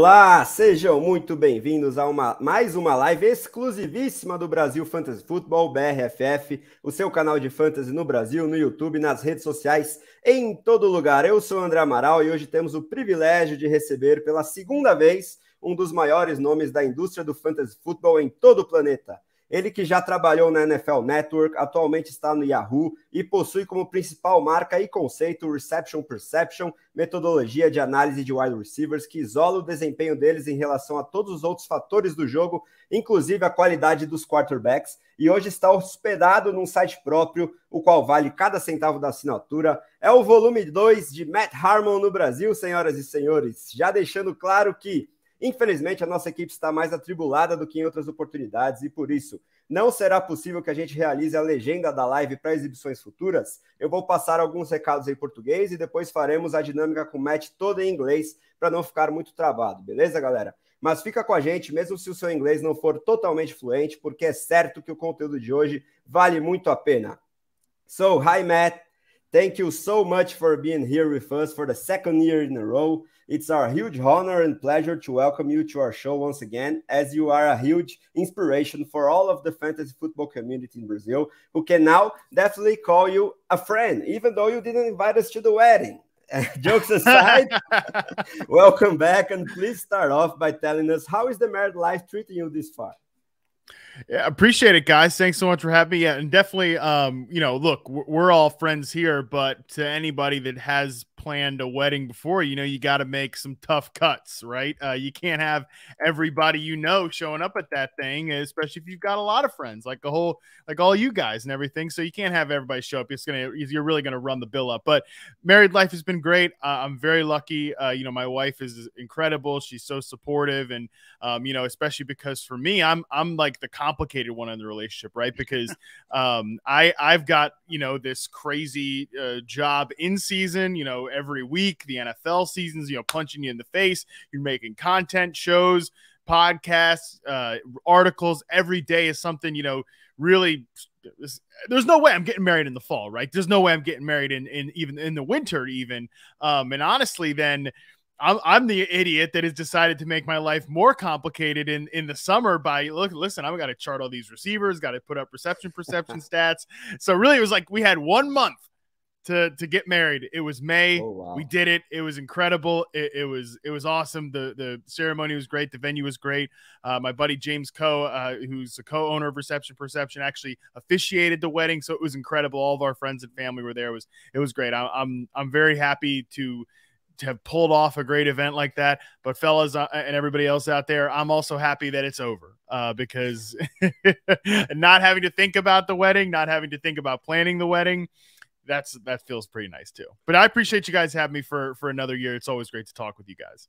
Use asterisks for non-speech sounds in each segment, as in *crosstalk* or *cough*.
Olá, sejam muito bem-vindos a uma, mais uma live exclusivíssima do Brasil Fantasy Football, BRFF, o seu canal de fantasy no Brasil, no YouTube, nas redes sociais, em todo lugar. Eu sou André Amaral e hoje temos o privilégio de receber pela segunda vez um dos maiores nomes da indústria do fantasy football em todo o planeta. Ele que já trabalhou na NFL Network, atualmente está no Yahoo e possui como principal marca e conceito o Reception Perception, metodologia de análise de wide receivers que isola o desempenho deles em relação a todos os outros fatores do jogo, inclusive a qualidade dos quarterbacks. E hoje está hospedado num site próprio, o qual vale cada centavo da assinatura. É o volume 2 de Matt Harmon no Brasil, senhoras e senhores. Já deixando claro que Infelizmente, a nossa equipe está mais atribulada do que em outras oportunidades e por isso não será possível que a gente realize a legenda da live para exibições futuras. Eu vou passar alguns recados em português e depois faremos a dinâmica com o match toda em inglês para não ficar muito travado, beleza, galera? Mas fica com a gente, mesmo se o seu inglês não for totalmente fluente, porque é certo que o conteúdo de hoje vale muito a pena. So, hi Matt, thank you so much for being here with us for the second year in a row. It's our huge honor and pleasure to welcome you to our show once again, as you are a huge inspiration for all of the fantasy football community in Brazil, who can now definitely call you a friend, even though you didn't invite us to the wedding. *laughs* Jokes aside, *laughs* welcome back, and please start off by telling us how is the married life treating you this far? Yeah, appreciate it, guys. Thanks so much for having me. Yeah, and definitely, um, you know, look, we're all friends here, but to anybody that has planned a wedding before, you know, you got to make some tough cuts, right? Uh, you can't have everybody you know showing up at that thing, especially if you've got a lot of friends, like the whole, like all you guys and everything. So you can't have everybody show up. It's gonna, you're really gonna run the bill up. But married life has been great. Uh, I'm very lucky. Uh, you know, my wife is incredible. She's so supportive, and um, you know, especially because for me, I'm I'm like the complicated one in the relationship, right? Because um, I I've got you know this crazy uh, job in season, you know every week. The NFL seasons, you know, punching you in the face. You're making content, shows, podcasts, uh, articles every day is something, you know, really. There's no way I'm getting married in the fall, right? There's no way I'm getting married in, in even in the winter, even. Um, and honestly, then. I'm, I'm the idiot that has decided to make my life more complicated in, in the summer by look listen I've got to chart all these receivers got to put up reception perception *laughs* stats so really it was like we had one month to to get married. It was May. Oh, wow. We did it. It was incredible. It, it, was it was awesome. The the ceremony was great. The venue was great. Uh, my buddy James Coe, uh, who's a co-owner of Reception Perception, actually officiated the wedding, so it was incredible. All of our friends and family were there. It was it was great. I, I'm I'm very happy to to have pulled off a great event like that. But fellas uh, and everybody else out there, I'm also happy that it's over uh, because *laughs* not having to think about the wedding, not having to think about planning the wedding that's that feels pretty nice too. But I appreciate you guys having me for for another year. It's always great to talk with you guys.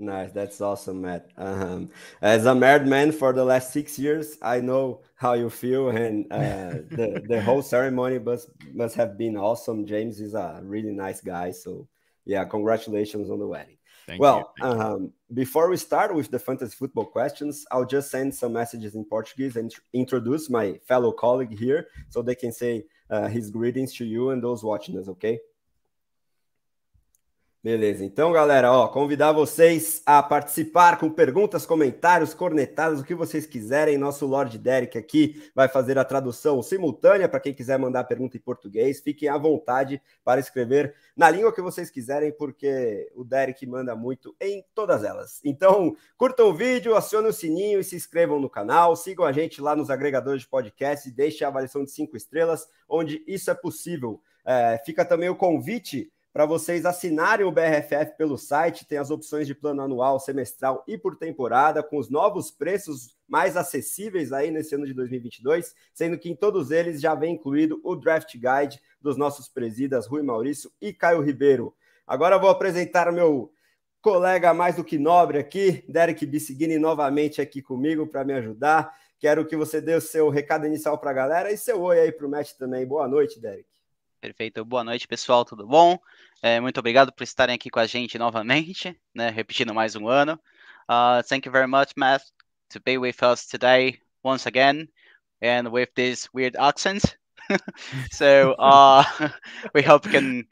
Nice, that's awesome, Matt. Um, as a married man for the last six years, I know how you feel, and uh, *laughs* the the whole ceremony must must have been awesome. James is a really nice guy, so yeah, congratulations on the wedding. Thank well, um, before we start with the fantasy football questions, I'll just send some messages in Portuguese and introduce my fellow colleague here so they can say Uh, his greetings to you and those watching us, okay? Beleza, então galera, ó, convidar vocês a participar com perguntas, comentários, cornetadas, o que vocês quiserem. Nosso Lord Derek aqui vai fazer a tradução simultânea para quem quiser mandar pergunta em português. Fiquem à vontade para escrever na língua que vocês quiserem, porque o Derek manda muito em todas elas. Então, curtam o vídeo, acionem o sininho e se inscrevam no canal. Sigam a gente lá nos agregadores de podcast e deixem a avaliação de cinco estrelas, onde isso é possível. É, fica também o convite para vocês assinarem o BRFF pelo site. Tem as opções de plano anual, semestral e por temporada, com os novos preços mais acessíveis aí nesse ano de 2022, sendo que em todos eles já vem incluído o Draft Guide dos nossos presidas Rui Maurício e Caio Ribeiro. Agora vou apresentar meu colega mais do que nobre aqui, Derek Bissigini, novamente aqui comigo para me ajudar. Quero que você dê o seu recado inicial para a galera e seu oi aí para o Matt também. Boa noite, Derek. Perfeito. Boa noite, pessoal. Tudo bom? É, muito obrigado por estarem aqui com a gente novamente, *laughs* né? Repetindo mais um ano. Uh, thank you very much, Matt, to be with us today once again, and with this weird accent. *laughs* so uh, *laughs* we hope we can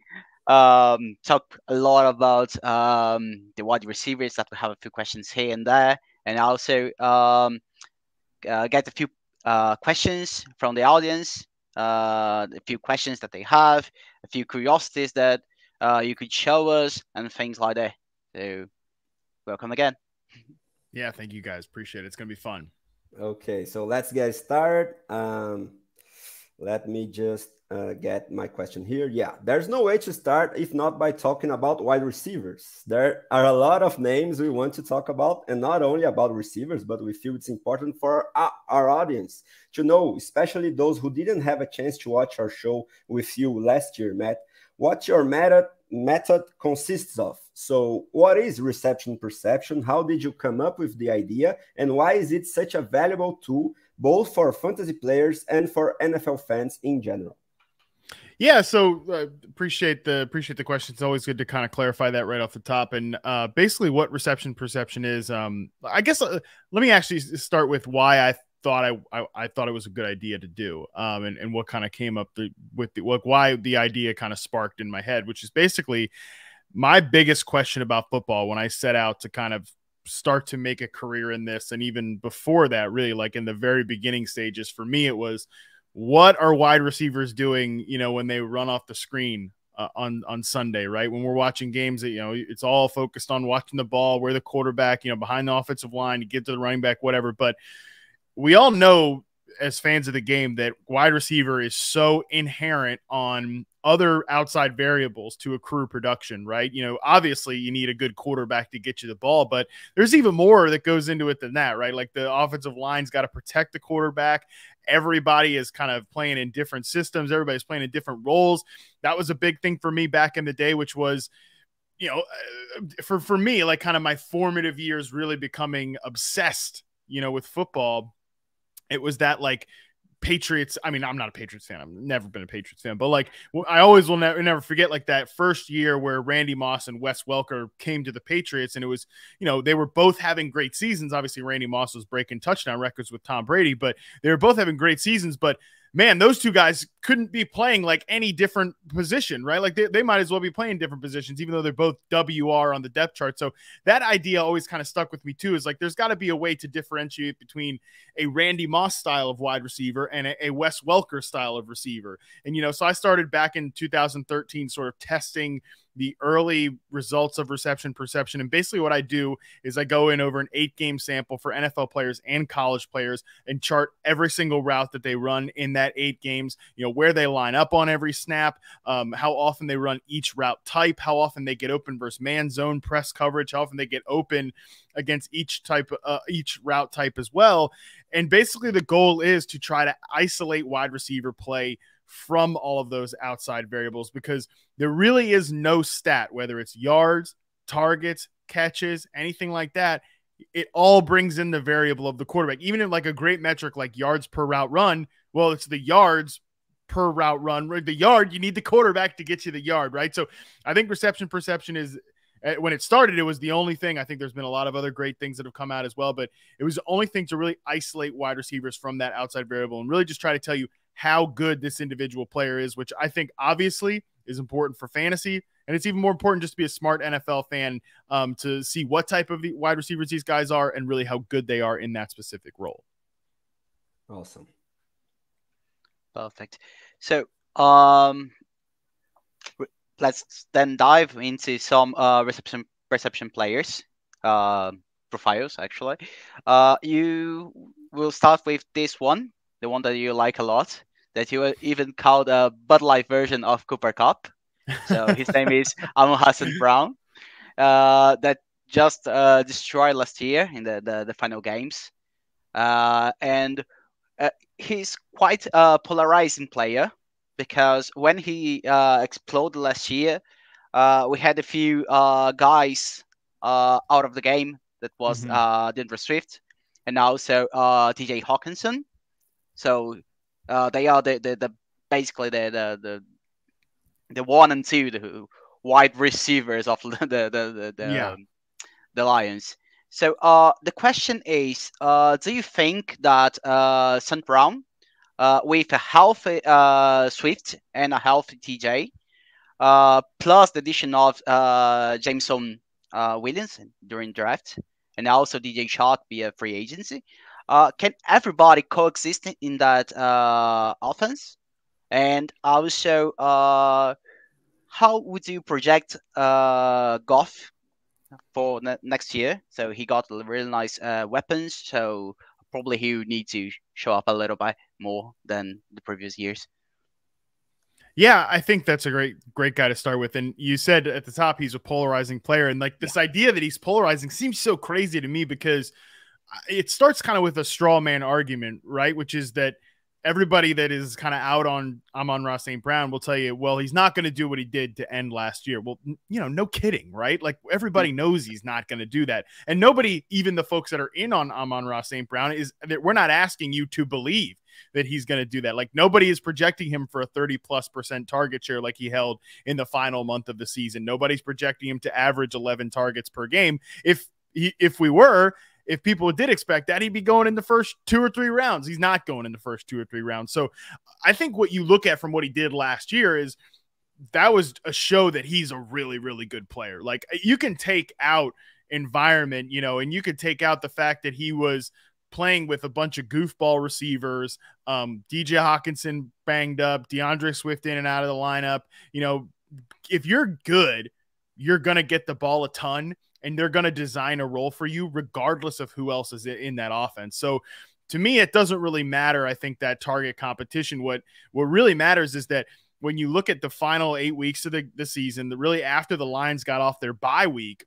um, talk a lot about um, the wide receivers that we have a few questions here and there, and also um, uh, get a few uh, questions from the audience, uh, a few questions that they have, a few curiosities that uh, you could show us, and things like that. So, welcome again. Yeah, thank you guys. Appreciate it. It's gonna be fun. Okay, so let's get started. Um, let me just uh, get my question here. Yeah, there's no way to start if not by talking about wide receivers. There are a lot of names we want to talk about, and not only about receivers, but we feel it's important for our, our audience to know, especially those who didn't have a chance to watch our show with you last year, Matt, what your method method consists of. So, what is reception perception? How did you come up with the idea, and why is it such a valuable tool both for fantasy players and for NFL fans in general? Yeah, so uh, appreciate the appreciate the question. It's always good to kind of clarify that right off the top. And uh, basically, what reception perception is, um, I guess. Uh, let me actually start with why I thought I, I, I thought it was a good idea to do, um, and and what kind of came up the, with the what why the idea kind of sparked in my head, which is basically my biggest question about football when I set out to kind of start to make a career in this, and even before that, really like in the very beginning stages, for me it was what are wide receivers doing, you know, when they run off the screen uh, on on Sunday, right? When we're watching games, that you know, it's all focused on watching the ball, where the quarterback, you know, behind the offensive line to get to the running back, whatever. But we all know as fans of the game that wide receiver is so inherent on other outside variables to accrue production, right? You know, obviously you need a good quarterback to get you the ball, but there's even more that goes into it than that, right? Like the offensive line's got to protect the quarterback. Everybody is kind of playing in different systems, everybody's playing in different roles. That was a big thing for me back in the day, which was you know, uh, for for me, like kind of my formative years really becoming obsessed, you know, with football. It was that like Patriots. I mean, I'm not a Patriots fan. I've never been a Patriots fan, but like I always will never, never forget like that first year where Randy Moss and Wes Welker came to the Patriots, and it was you know they were both having great seasons. Obviously, Randy Moss was breaking touchdown records with Tom Brady, but they were both having great seasons. But man, those two guys couldn't be playing like any different position, right? Like they, they might as well be playing different positions, even though they're both WR on the depth chart. So that idea always kind of stuck with me too. Is like there's got to be a way to differentiate between a Randy Moss style of wide receiver and a, a Wes Welker style of receiver. And you know, so I started back in 2013, sort of testing the early results of reception perception. And basically, what I do is I go in over an eight game sample for NFL players and college players and chart every single route that they run in that eight games, you know, where they line up on every snap, um, how often they run each route type, how often they get open versus man zone press coverage, how often they get open against each type, uh, each route type as well. And basically, the goal is to try to isolate wide receiver play from all of those outside variables because there really is no stat, whether it's yards, targets, catches, anything like that. It all brings in the variable of the quarterback. Even in like a great metric like yards per route run, well, it's the yards per route run. The yard, you need the quarterback to get you the yard, right? So I think reception perception is eh, when it started, it was the only thing. I think there's been a lot of other great things that have come out as well, but it was the only thing to really isolate wide receivers from that outside variable and really just try to tell you how good this individual player is, which I think obviously is important for fantasy. And it's even more important just to be a smart NFL fan um, to see what type of wide receivers these guys are and really how good they are in that specific role. Awesome. Perfect. So, um, let's then dive into some uh, reception reception players uh, profiles. Actually, uh, you will start with this one, the one that you like a lot that you even called a Bud Light version of Cooper Kupp. So his name is *laughs* Amon-Ra St. Brown. Uh, that just uh, destroyed last year in the, the, the final games. Uh, and uh, he's quite a polarizing player because when he uh, exploded last year, uh, we had a few guys out of the game. That was mm-hmm. uh, D'Andre Swift and also TJ Hockenson. So uh, they are the, the, the basically the, the the the one and two the wide receivers of *laughs* the the the, the, yeah. um, the Lions. So uh, the question is, uh, do you think that uh, St. Brown, uh, with a healthy uh, Swift and a healthy TJ, uh, plus the addition of uh, Jameson uh, Williams during draft, and also DJ Chark via free agency. Uh, can everybody coexist in that uh, offense? And also, uh, how would you project uh, Goff for ne- next year? So he got really nice uh, weapons, so probably he would need to show up a little bit more than the previous years. Yeah, I think that's a great, great guy to start with. And you said at the top he's a polarizing player, and like this yeah. idea that he's polarizing seems so crazy to me because it starts kind of with a straw man argument, right? Which is that everybody that is kind of out on Amon-Ra St. Brown will tell you, well, he's not going to do what he did to end last year. Well, you know, no kidding, right? Like everybody mm. knows he's not going to do that. And nobody, even the folks that are in on Amon-Ra St. Brown, is that we're not asking you to believe that he's going to do that. Like nobody is projecting him for a 30 plus percent target share like he held in the final month of the season. Nobody's projecting him to average 11 targets per game. If he, if we were, if people did expect that, he'd be going in the first two or three rounds. He's not going in the first two or three rounds. So I think what you look at from what he did last year is that was a show that he's a really, really good player. Like you can take out environment, you know, and you could take out the fact that he was playing with a bunch of goofball receivers, um, DJ Hockenson banged up, D'Andre Swift in and out of the lineup. You know, if you're good, you're going to get the ball a ton and they're going to design a role for you regardless of who else is in that offense. So to me, it doesn't really matter. I think that target competition. What what really matters is that when you look at the final eight weeks of the, the season, the really after the Lions got off their bye week,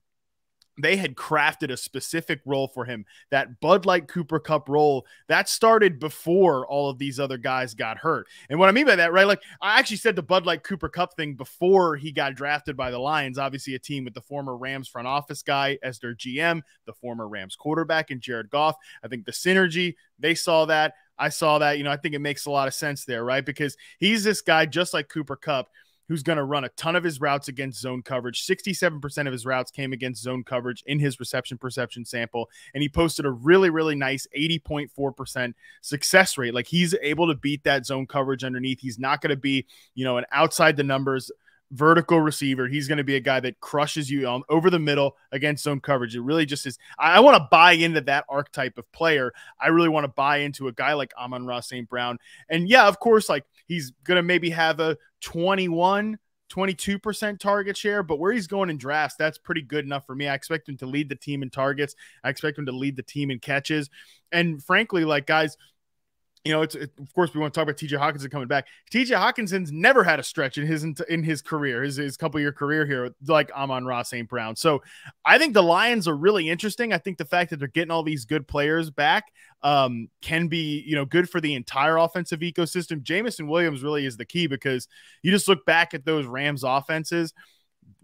they had crafted a specific role for him. That Bud Light Cooper Kupp role that started before all of these other guys got hurt. And what I mean by that, right? Like I actually said the Bud Light Cooper Kupp thing before he got drafted by the Lions. Obviously, a team with the former Rams front office guy as their GM, the former Rams quarterback, and Jared Goff. I think the synergy they saw that. I saw that. You know, I think it makes a lot of sense there, right? Because he's this guy just like Cooper Kupp who's going to run a ton of his routes against zone coverage. 67% of his routes came against zone coverage in his reception perception sample. And he posted a really, really nice 80.4% success rate. Like he's able to beat that zone coverage underneath. He's not going to be, you know, an outside the numbers vertical receiver. He's going to be a guy that crushes you on over the middle against zone coverage. It really just is. I, I want to buy into that archetype of player. I really want to buy into a guy like Amon-Ra St. Brown. And yeah, of course, like he's going to maybe have a 21, 22% target share, but where he's going in drafts, that's pretty good enough for me. I expect him to lead the team in targets. I expect him to lead the team in catches. And frankly, like guys, you know, it's it, of course we want to talk about TJ Hockenson coming back. TJ Hockenson's never had a stretch in his in his career, his, his couple year career here, like Amon-Ra St. Brown. So I think the Lions are really interesting. I think the fact that they're getting all these good players back um, can be, you know, good for the entire offensive ecosystem. Jameson Williams really is the key because you just look back at those Rams offenses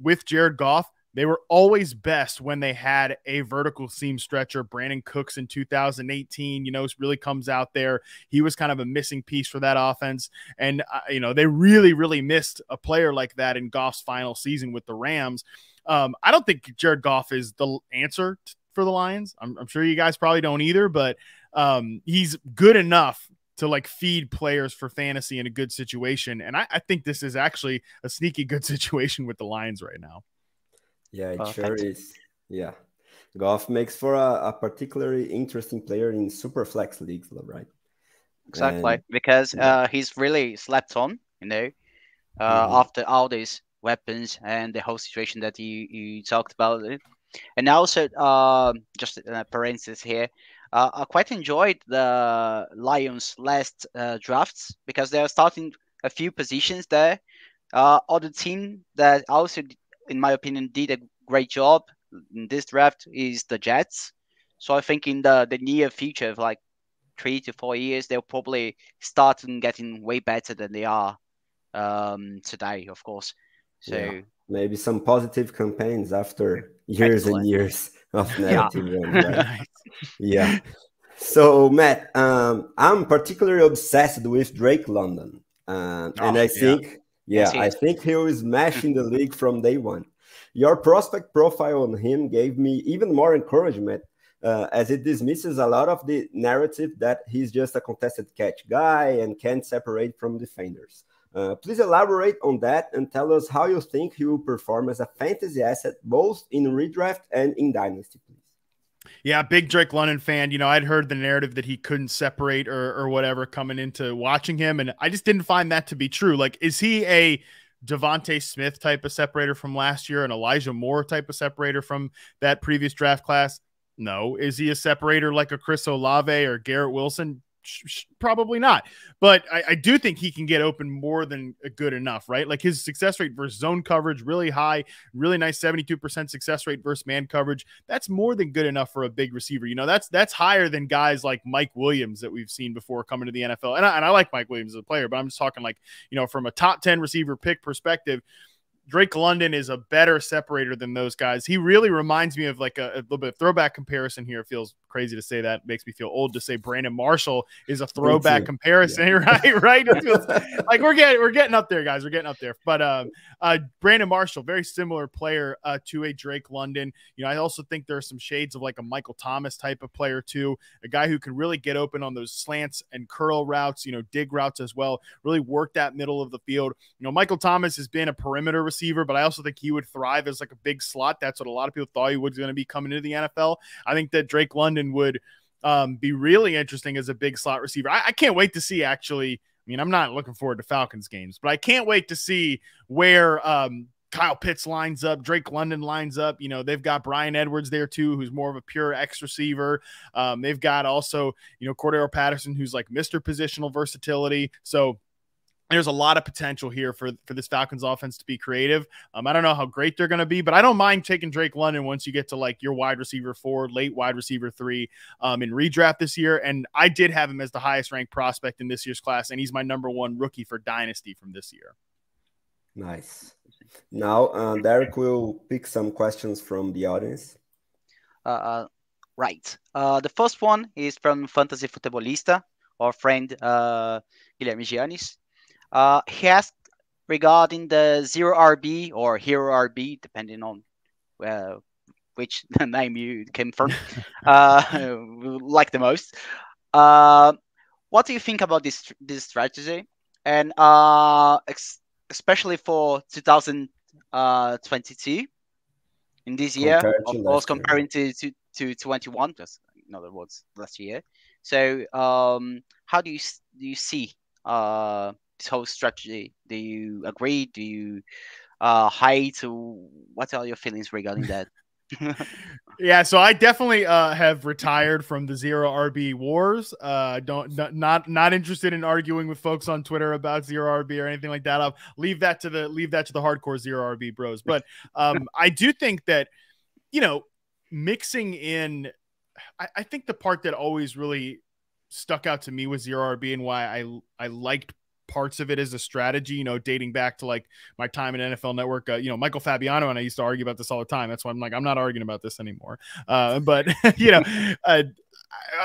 with Jared Goff they were always best when they had a vertical seam stretcher. Brandin Cooks in 2018, you know, really comes out there. He was kind of a missing piece for that offense. And, uh, you know, they really, really missed a player like that in Goff's final season with the Rams. Um, I don't think Jared Goff is the answer for the Lions. I'm, I'm, sure you guys probably don't either, but um, he's good enough to like feed players for fantasy in a good situation. And I, I think this is actually a sneaky good *laughs* situation with the Lions right now. Yeah, it Perfect. sure is. Yeah. Goff makes for a, a, particularly interesting player in super flex leagues, right? Exactly, and, because yeah. uh, he's really slept on, you know, uh, mm-hmm. after all these weapons and the whole situation that you, you talked about. And also, uh, just a parenthesis here, uh, I quite enjoyed the Lions' last uh, drafts because they are starting a few positions there. Uh, other team that also in my opinion, did a great job in this draft is the Jets. So I think in the, the near future, of like three to four years, they'll probably start getting way better than they are um, today, of course. So yeah. maybe some positive campaigns after years Excellent. and years of negative yeah. ones. *laughs* Right? yeah. So Matt, um, I'm particularly obsessed with Drake London, uh, oh, and I think yeah, I think he was smashing the *laughs* league from day one. Your prospect profile on him gave me even more encouragement uh, as it dismisses a lot of the narrative that he's just a contested catch guy and can't separate from defenders. Uh, please elaborate on that and tell us how you think he will perform as a fantasy asset, both in redraft and in dynasty. Yeah, big Drake London fan. You know, I'd heard the narrative that he couldn't separate or, or whatever coming into watching him, and I just didn't find that to be true. Like, is he a DeVonta Smith type of separator from last year, an Elijah Moore type of separator from that previous draft class? No. Is he a separator like a Chris Olave or Garrett Wilson? Probably not. But I, I, do think he can get open more than good enough, right? Like his success rate versus zone coverage, really high, really nice 72% success rate versus man coverage. That's more than good enough for a big receiver. You know, that's that's higher than guys like Mike Williams that we've seen before coming to the NFL. And I, and I like Mike Williams as a player, but I'm just talking like, you know, from a top 10 receiver pick perspective Drake London is a better separator than those guys. He really reminds me of like a, a, little bit of throwback comparison here. It feels crazy to say that. It makes me feel old to say Brandon Marshall is a *laughs* throwback comparison, yeah. *laughs* right? right? Feels *laughs* like we're getting we're getting up there, guys. We're getting up there. But um, uh, Brandon Marshall, very similar player uh, to a Drake London. You know, I also think there are some shades of like a Michael Thomas type of player too, a guy who can really get open on those slants and curl routes. You know, dig routes as well. Really work that middle of the field. You know, Michael Thomas has been a perimeter receiver, but I also think he would thrive as like a big slot. That's what a lot of people thought he was going to be coming into the NFL. I think that Drake London would um, be really interesting as a big slot receiver. I, I can't wait to see actually. I mean, I'm not looking forward to Falcons games, but I can't wait to see where um, Kyle Pitts lines up, Drake London lines up. You know, they've got Bryan Edwards there too, who's more of a pure X receiver. Um, they've got also, you know, Cordarrelle Patterson, who's like Mr. Positional Versatility. So there's a lot of potential here for for this Falcons offense to be creative. Um, I don't know how great they're going to be, but I don't mind taking Drake London once you get to like your wide receiver four, late wide receiver three um, in redraft this year. And I did have him as the highest ranked prospect in this year's class, and he's my number one rookie for dynasty from this year. Nice. Now, uh, Derek will pick some questions from the audience. Uh, uh right. Uh, the first one is from Fantasy Futebolista, our friend uh, Guilherme Giannis. Uh, he asked regarding the zero RB or hero RB, depending on uh, which *laughs* name you came from, *laughs* uh, like the most. Uh, what do you think about this this strategy? And uh, ex- especially for 2022 uh, in this year, of course, comparing to, to, to 21, just in other words, last year. So, um, how do you do you see uh, this whole strategy? Do you agree? Do you uh, hate? What are your feelings regarding that? *laughs* yeah, so I definitely uh, have retired from the zero RB wars. Uh, don't not, not not interested in arguing with folks on Twitter about zero RB or anything like that. I'll leave that to the leave that to the hardcore zero RB bros. But um, *laughs* I do think that you know mixing in. I, I think the part that always really stuck out to me was zero RB and why I I liked parts of it as a strategy, you know, dating back to like my time in NFL Network. Uh, you know, Michael Fabiano and I used to argue about this all the time. That's why I'm like, I'm not arguing about this anymore. Uh, *laughs* but, *laughs* you know, uh,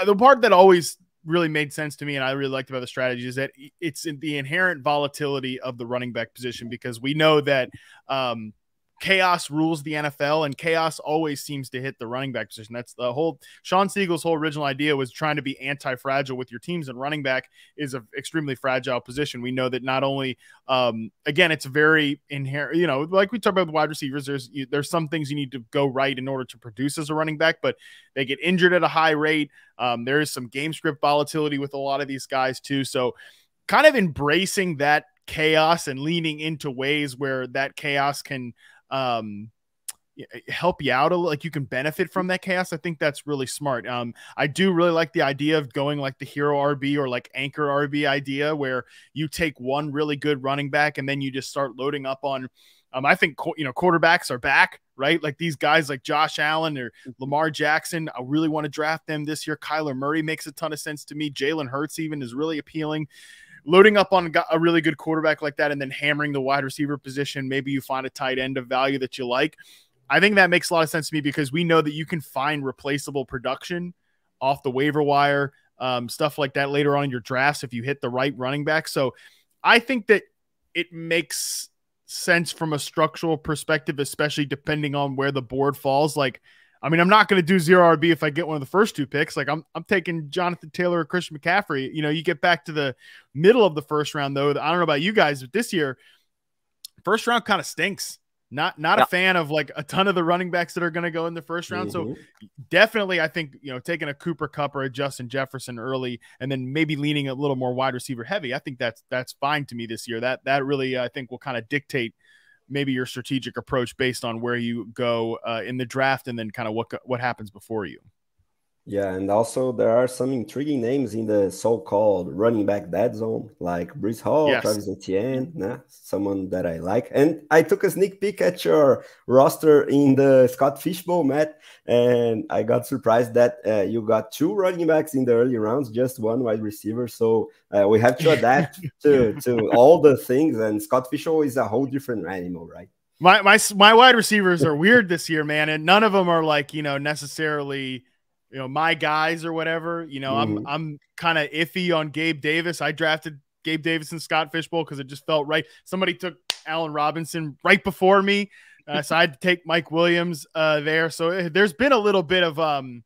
the part that always really made sense to me and I really liked about the strategy is that it's in the inherent volatility of the running back position because we know that um, chaos rules the NFL, and chaos always seems to hit the running back position. That's the whole Shawn Siegele's whole original idea was trying to be anti-fragile with your teams, and running back is an extremely fragile position. We know that not only, um, again, it's very inherent. You know, like we talk about wide receivers. There's you, there's some things you need to go right in order to produce as a running back, but they get injured at a high rate. Um, there is some game script volatility with a lot of these guys too. So, kind of embracing that chaos and leaning into ways where that chaos can um, help you out a like you can benefit from that chaos. I think that's really smart. Um, I do really like the idea of going like the hero RB or like anchor RB idea where you take one really good running back and then you just start loading up on. Um, I think you know quarterbacks are back, right? Like these guys like Josh Allen or Lamar Jackson. I really want to draft them this year. Kyler Murray makes a ton of sense to me. Jalen Hurts even is really appealing loading up on a really good quarterback like that and then hammering the wide receiver position. Maybe you find a tight end of value that you like. I think that makes a lot of sense to me because we know that you can find replaceable production off the waiver wire, um, stuff like that later on in your drafts if you hit the right running back. So I think that it makes sense from a structural perspective, especially depending on where the board falls. Like, I mean, I'm not going to do zero RB if I get one of the first two picks. Like I'm, I'm taking Jonathan Taylor or Christian McCaffrey. You know, you get back to the middle of the first round, though. I don't know about you guys, but this year, first round kind of stinks. Not not yeah. a fan of like a ton of the running backs that are going to go in the first round. Mm-hmm. So definitely, I think you know taking a Cooper Kupp or a Justin Jefferson early, and then maybe leaning a little more wide receiver heavy. I think that's that's fine to me this year. That that really I think will kind of dictate maybe your strategic approach based on where you go uh, in the draft and then kind of what what happens before you. Yeah, and also there are some intriguing names in the so-called running back dead zone, like Breece Hall, yes. Travis Etienne, nah, someone that I like. And I took a sneak peek at your roster in the Scott Fish Bowl, Matt, and I got surprised that uh, you got two running backs in the early rounds, just one wide receiver. So uh, we have to *laughs* adapt to to all the things. And Scott Fish Bowl is a whole different animal, right? My my my wide receivers are weird this year, man, and none of them are like you know necessarily you know my guys or whatever. You know, mm-hmm. I'm I'm kind of iffy on Gabe Davis. I drafted Gabe Davis and Scott Fish Bowl because it just felt right. Somebody took Allen Robinson right before me, uh, so I had to take Mike Williams uh, there. So eh, there's been a little bit of um,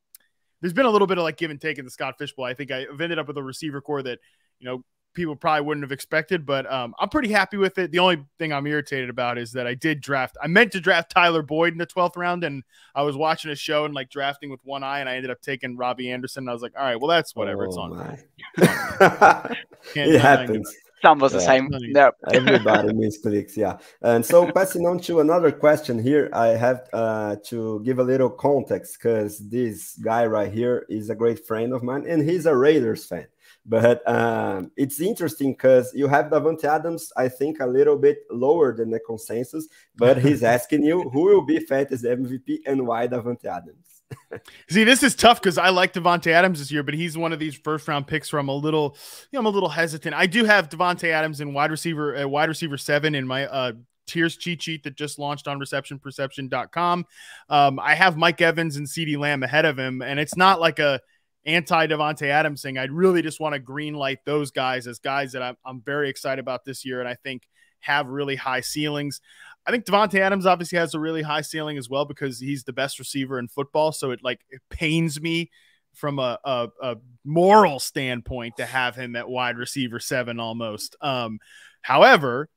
there's been a little bit of like give and take in the Scott Fish Bowl. I think I've ended up with a receiver core that you know people probably wouldn't have expected, but um, I'm pretty happy with it. The only thing I'm irritated about is that I did draft. I meant to draft Tyler Boyd in the 12th round, and I was watching a show and like drafting with one eye, and I ended up taking Robbie Anderson. And I was like, all right, well, that's whatever. Oh, it's on. *laughs* it happens. Some was yeah. the same. No. *laughs* Everybody misclicks, yeah. And so *laughs* passing on to another question here, I have uh, to give a little context because this guy right here is a great friend of mine, and he's a Raiders fan. But um, it's interesting because you have Davante Adams, I think, a little bit lower than the consensus. But he's *laughs* asking you who will be fantasy MVP and why Davante Adams. *laughs* See, this is tough because I like Davante Adams this year, but he's one of these first round picks where I'm a little, you know, I'm a little hesitant. I do have Davante Adams in wide receiver, uh, wide receiver seven in my uh, tiers cheat sheet that just launched on receptionperception.com. Um, I have Mike Evans and CeeDee Lamb ahead of him, and it's not like a anti Davante Adams thing. I'd really just want to green light those guys as guys that I'm, I'm very excited about this year, and I think have really high ceilings. I think Davante Adams obviously has a really high ceiling as well because he's the best receiver in football. So it like it pains me from a, a, a moral standpoint to have him at wide receiver seven almost. Um, however,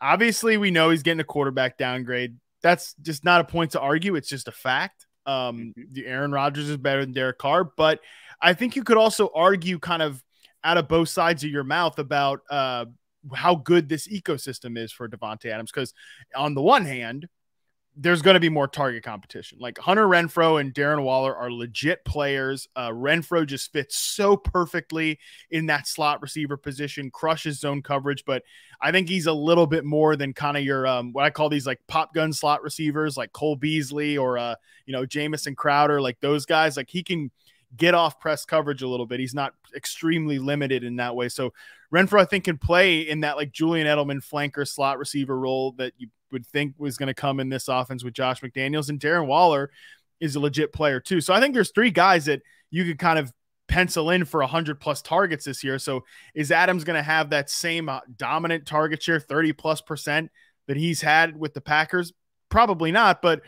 obviously we know he's getting a quarterback downgrade. That's just not a point to argue. It's just a fact. Um, mm-hmm. the Aaron Rodgers is better than Derek Carr, but I think you could also argue kind of out of both sides of your mouth about uh, how good this ecosystem is for Davante Adams. Because on the one hand, there's going to be more target competition. Like Hunter Renfrow and Darren Waller are legit players. Uh, Renfrow just fits so perfectly in that slot receiver position, crushes zone coverage. But I think he's a little bit more than kind of your um, what I call these like pop gun slot receivers, like Cole Beasley or uh, you know Jamison Crowder, like those guys. Like he can get off press coverage a little bit. He's not extremely limited in that way. So Renfrow, I think, can play in that like Julian Edelman flanker slot receiver role that you would think was going to come in this offense with Josh McDaniels and Darren Waller is a legit player too. So I think there's three guys that you could kind of pencil in for 100 plus targets this year. So is Adams going to have that same uh, dominant target share, 30 plus percent that he's had with the Packers? Probably not, but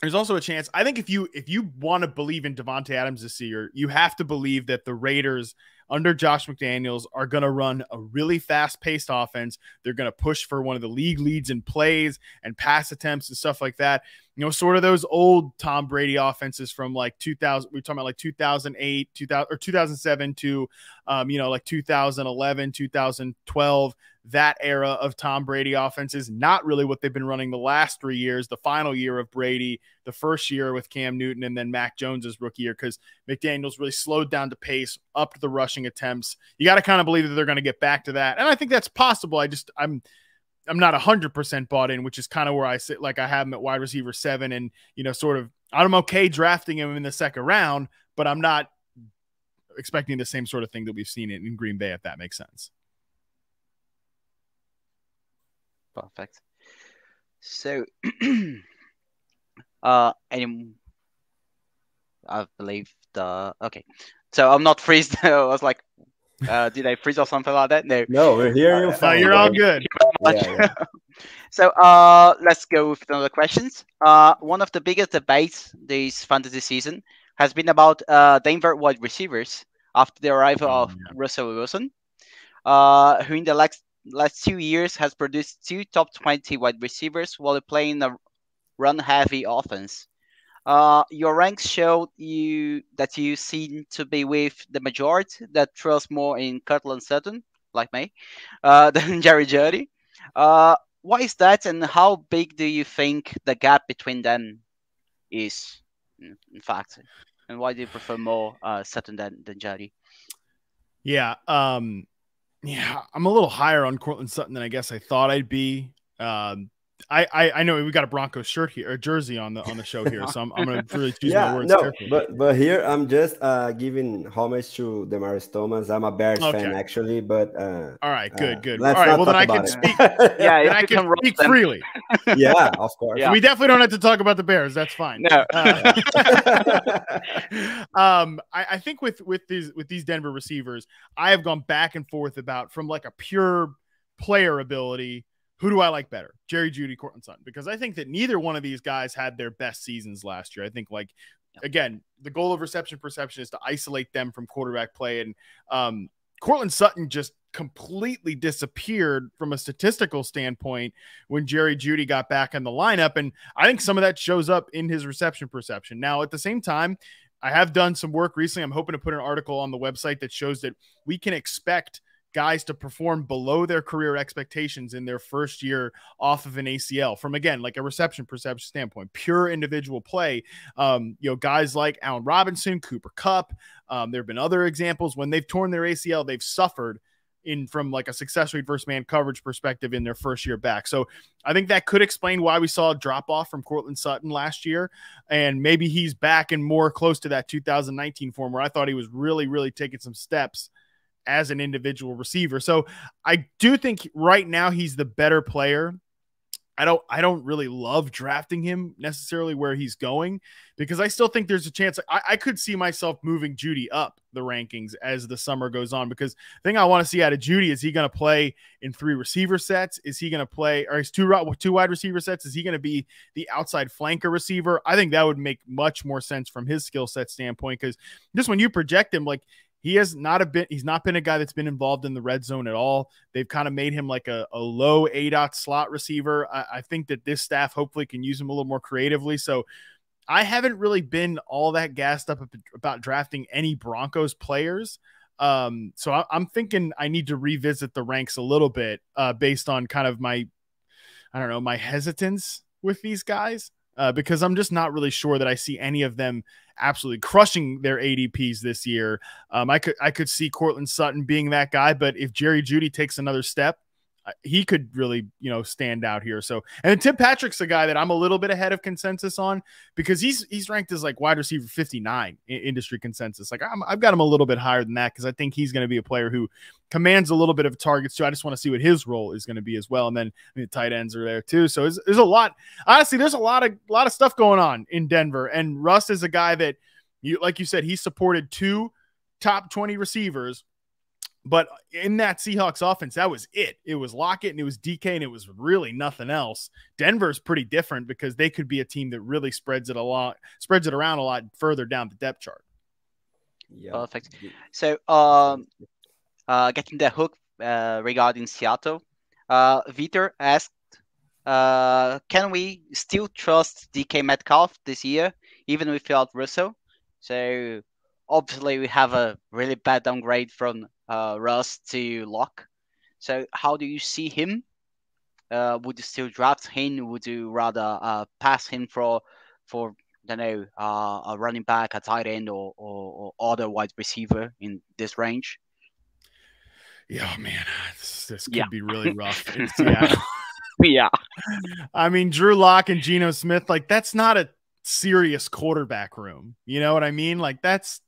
there's also a chance. I think if you if you want to believe in Davante Adams this year, you have to believe that the Raiders under Josh McDaniels are going to run a really fast paced offense. They're going to push for one of the league leads in plays and pass attempts and stuff like that. You know, sort of those old Tom Brady offenses from like 2000. We're talking about like 2008, 2000 or 2007 to, um, you know, like 2011, 2012 that era of Tom Brady offenses, not really what they've been running the last three years, the final year of Brady, the first year with Cam Newton, and then Mac Jones's rookie year, because McDaniels really slowed down the pace, upped the rushing attempts. You got to kind of believe that they're going to get back to that. And I think that's possible. I just, I'm, I'm not 100% bought in, which is kind of where I sit. Like I have him at wide receiver seven, and, you know, sort of, I'm okay drafting him in the second round, but I'm not expecting the same sort of thing that we've seen in, Green Bay, if that makes sense. Perfect. So, *clears throat* uh, I believe the okay. So I'm not freeze. *laughs* I was like, uh, did I freeze or something like that? No. No, we're here. Uh, you're all good. *laughs* Yeah, yeah. *laughs* So uh, let's go with another questions. Uh, one of the biggest debates this fantasy season has been about uh, Denver wide receivers after the arrival oh, of yeah. Russell Wilson, uh, who in the last last two years has produced two top 20 wide receivers while playing a run heavy offense. Uh, your ranks show you that you seem to be with the majority that trust more in Courtland Sutton, like me, uh, *laughs* than Jerry Jeudy. Uh, why is that, and how big do you think the gap between them is, in fact? And why do you prefer more uh, Sutton than, than Jeudy? Yeah, um, yeah, I'm a little higher on Courtland Sutton than I guess I thought I'd be. Um, I, I, I know we got a Broncos shirt here, a jersey on the on the show here, so I'm, I'm gonna really *laughs* choose yeah, my words no, carefully. But but here I'm just uh giving homage to Demaryius Thomas. I'm a Bears okay. fan actually, but uh, all right, good, uh, good. all right, well then I can it. speak. *laughs* yeah, then I can speak freely. *laughs* yeah, of course. Yeah. We definitely don't have to talk about the Bears. That's fine. No. Uh, um, I, I think with with these with these Denver receivers, I have gone back and forth about from like a pure player ability who do I like better, Jerry Jeudy, Courtland Sutton? Because I think that neither one of these guys had their best seasons last year. I think, like, again, the goal of reception perception is to isolate them from quarterback play. And um, Courtland Sutton just completely disappeared from a statistical standpoint when Jerry Jeudy got back in the lineup. And I think some of that shows up in his reception perception. Now, at the same time, I have done some work recently. I'm hoping to put an article on the website that shows that we can expect guys to perform below their career expectations in their first year off of an ACL from again like a reception perception standpoint, pure individual play. Um, you know, guys like Allen Robinson, Cooper Kupp. Um, there have been other examples when they've torn their ACL, they've suffered in from like a success rate versus man coverage perspective in their first year back. So I think that could explain why we saw a drop off from Courtland Sutton last year. And maybe he's back and more close to that 2019 form where I thought he was really, really taking some steps as an individual receiver. So I do think right now he's the better player. I don't I don't really love drafting him necessarily where he's going because I still think there's a chance I, I could see myself moving Jeudy up the rankings as the summer goes on because the thing I want to see out of Jeudy is he going to play in three receiver sets? Is he going to play or is two two wide receiver sets? Is he going to be the outside flanker receiver? I think that would make much more sense from his skill set standpoint because just when you project him, like he has not a bit he's not been a guy that's been involved in the red zone at all. They've kind of made him like a, a low aDOT slot receiver. I, I, think that this staff hopefully can use him a little more creatively. So i haven't really been all that gassed up about drafting any broncos players. Um, so I, am thinking i need to revisit the ranks a little bit uh, based on kind of my i don't know my hesitance with these guys uh, because I'm just not really sure that I see any of them absolutely crushing their ADPs this year. Um, I could I could see Courtland Sutton being that guy, but if Jerry Jeudy takes another step, Uh, he could really, you know, stand out here. So, and Tim Patrick's a guy that I'm a little bit ahead of consensus on because he's he's ranked as like wide receiver 59 in industry consensus. Like i have got him a little bit higher than that because I think he's going to be a player who commands a little bit of targets too. I just want to see what his role is going to be as well. And then I mean, the tight ends are there too. So there's, there's a lot. Honestly, there's a lot of a lot of stuff going on in Denver. And Russ is a guy that you like you said he supported two top 20 receivers but in that Seahawks offense, that was it. It was Lockett and it was DK and it was really nothing else. Denver's pretty different because they could be a team that really spreads it a lot, spreads it around a lot further down the depth chart. Yeah. Perfect. So, um, uh, getting the hook uh, regarding Seattle, uh, Vitor asked, uh, can we still trust DK Metcalf this year, even without Russell? So, obviously, we have a really bad downgrade from uh, Russ to Lock. So how do you see him? Uh, would you still draft him? Would you rather uh, pass him for for I don't know uh, a running back, a tight end, or, or, or other wide receiver in this range? Yeah, man, this, this could yeah. be really rough. yeah, *laughs* yeah. I mean, Drew Lock and Geno Smith, like that's not a serious quarterback room. You know what I mean? Like that's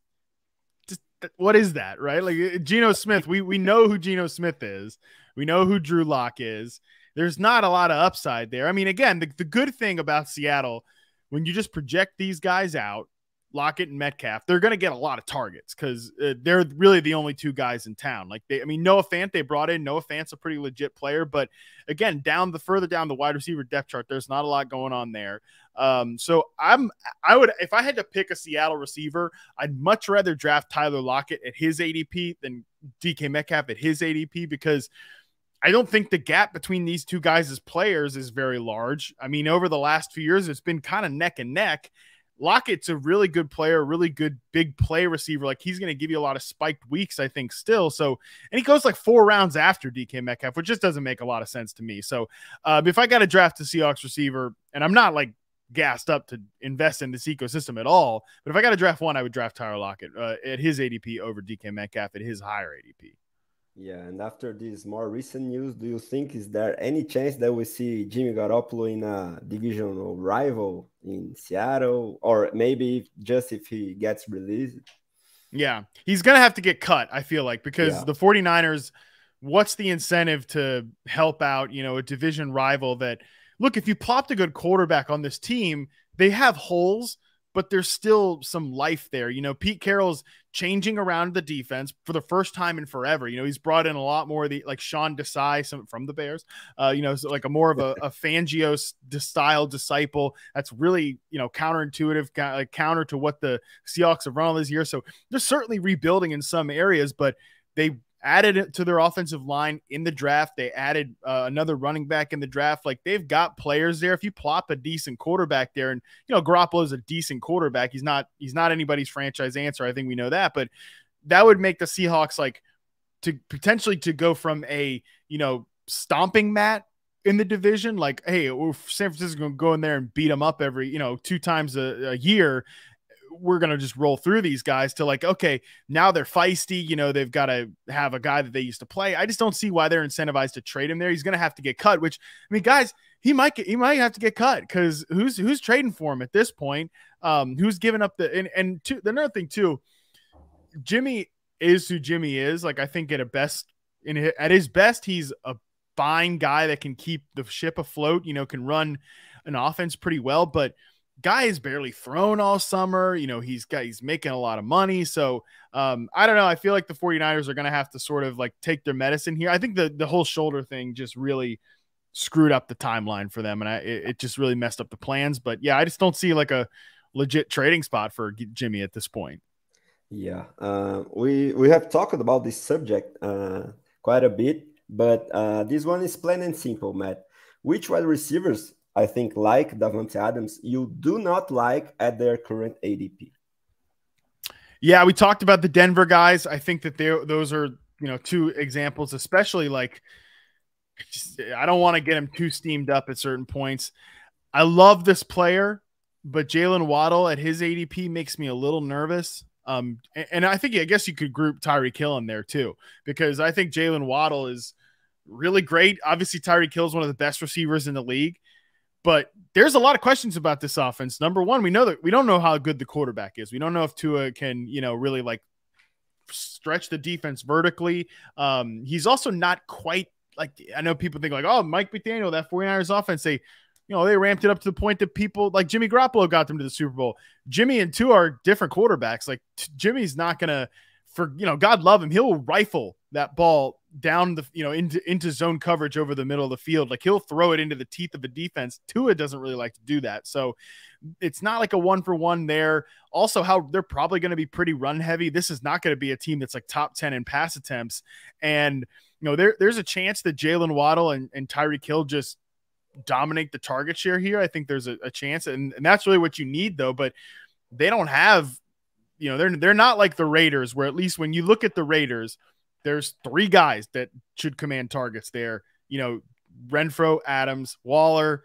what is that, right? Like uh, Geno Smith, we we know who Geno Smith is. We know who Drew Lock is. There's not a lot of upside there. I mean, again, the, the good thing about Seattle, when you just project these guys out, Lockett and Metcalf, they're going to get a lot of targets because uh, they're really the only two guys in town. Like they, I mean, Noah Fant they brought in. Noah Fant's a pretty legit player, but again, down the further down the wide receiver depth chart, there's not a lot going on there. Um, so I'm, I would, if I had to pick a Seattle receiver, I'd much rather draft Tyler Lockett at his ADP than DK Metcalf at his ADP because I don't think the gap between these two guys as players is very large. I mean, over the last few years, it's been kind of neck and neck. Lockett's a really good player, really good big play receiver. Like he's going to give you a lot of spiked weeks, I think, still. So, and he goes like four rounds after DK Metcalf, which just doesn't make a lot of sense to me. So, uh, if I got to draft a Seahawks receiver, and I'm not like gassed up to invest in this ecosystem at all, but if I got to draft one, I would draft Tyler Lockett uh, at his ADP over DK Metcalf at his higher ADP. Yeah, and after this more recent news, do you think is there any chance that we see Jimmy Garoppolo in a divisional rival in Seattle, or maybe just if he gets released? Yeah, he's gonna have to get cut. I feel like because yeah. the 49ers, what's the incentive to help out? You know, a division rival that look if you plopped a good quarterback on this team, they have holes but there's still some life there. You know, Pete Carroll's changing around the defense for the first time in forever. You know, he's brought in a lot more of the like Sean Desai some from the Bears. Uh, you know, so like a more of a, a Fangio style disciple. That's really you know counterintuitive, like counter to what the Seahawks have run all this year. So they're certainly rebuilding in some areas, but they added it to their offensive line in the draft. They added uh, another running back in the draft. Like they've got players there. If you plop a decent quarterback there, and you know Garoppolo's a decent quarterback, he's not he's not anybody's franchise answer. I think we know that, but that would make the Seahawks like to potentially to go from a you know stomping mat in the division like hey san francisco going to go in there and beat them up every you know two times a, a year we're going to just roll through these guys to like, okay, now they're feisty. You know, they've got to have a guy that they used to play. I just don't see why they're incentivized to trade him there. He's going to have to get cut, which I mean, guys, he might get, he might have to get cut because who's who's trading for him at this point? Um, who's giving up the and and to, another thing too, Jimmy is who Jimmy is. Like I think at a best in at his best, he's a fine guy that can keep the ship afloat. You know, can run an offense pretty well, but guy is barely thrown all summer. You know, he's got he's making a lot of money. So um, I don't know. I feel like the 49ers are gonna have to sort of like take their medicine here. I think the the whole shoulder thing just really screwed up the timeline for them and I it, it just really messed up the plans. But yeah, I just don't see like a legit trading spot for Jimmy at this point. Yeah, uh, we we have talked about this subject uh, quite a bit, but uh, this one is plain and simple, Matt. Which wide receivers I think, like Davante Adams, you do not like at their current ADP. Yeah, we talked about the Denver guys. I think that they those are you know two examples, especially like I don't want to get him too steamed up at certain points. I love this player, but Jalen Waddle at his ADP makes me a little nervous. Um, and, I think I guess you could group Tyreek Hill in there too, because I think Jalen Waddle is really great. Obviously, Tyreek Hill is one of the best receivers in the league. But there's a lot of questions about this offense. Number one, we know that we don't know how good the quarterback is. We don't know if Tua can, you know, really like stretch the defense vertically. Um, he's also not quite like I know people think like, oh, Mike McDaniel, that 49ers offense, they you know, they ramped it up to the point that people like Jimmy Garoppolo got them to the Super Bowl. Jimmy and Tua are different quarterbacks. Like Jimmy's not gonna for you know, God love him, he'll rifle that ball down the you know into into zone coverage over the middle of the field. Like he'll throw it into the teeth of the defense. Tua doesn't really like to do that. So it's not like a one for one there. Also, how they're probably going to be pretty run heavy. This is not going to be a team that's like top 10 in pass attempts. And you know, there there's a chance that Jalen Waddle and, and Tyreek Hill just dominate the target share here. I think there's a, a chance, and, and that's really what you need though. But they don't have, you know, they're they're not like the Raiders, where at least when you look at the Raiders, there's three guys that should command targets there. You know, Renfrow, Adams, Waller,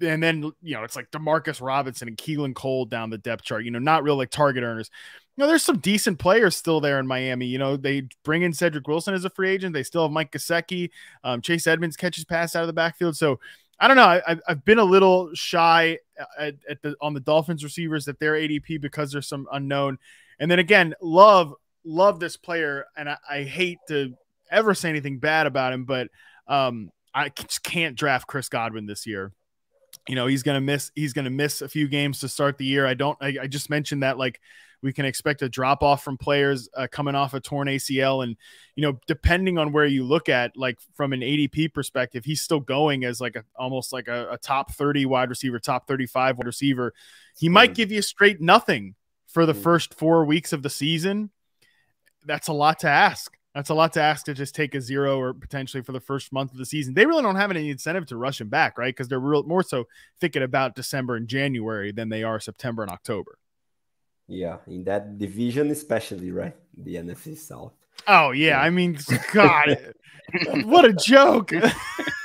and then you know it's like Demarcus Robinson and Keelan Cole down the depth chart. You know, not real like target earners. You know, there's some decent players still there in Miami. You know, they bring in Cedric Wilson as a free agent. They still have Mike Gesicki. Um, Chase Edmonds catches pass out of the backfield. So I don't know. I, have been a little shy at, at the on the Dolphins receivers at their ADP because there's some unknown. And then again, love love this player, and I, I hate to ever say anything bad about him, but um, I just can't draft Chris Godwin this year. you know he's gonna miss he's gonna miss a few games to start the year. I don't. I, I just mentioned that like we can expect a drop off from players uh, coming off a torn ACL, and you know depending on where you look at, like from an ADP perspective, he's still going as like a almost like a, a top thirty wide receiver, top thirty five wide receiver. He might give you straight nothing for the first four weeks of the season. That's a lot to ask. That's a lot to ask to just take a zero or potentially for the first month of the season. They really don't have any incentive to rush him back, right? Because they're real more so thinking about December and January than they are September and October. Yeah, in that division, especially, right? The NFC South. Oh yeah, yeah. I mean, God, what a joke. *laughs*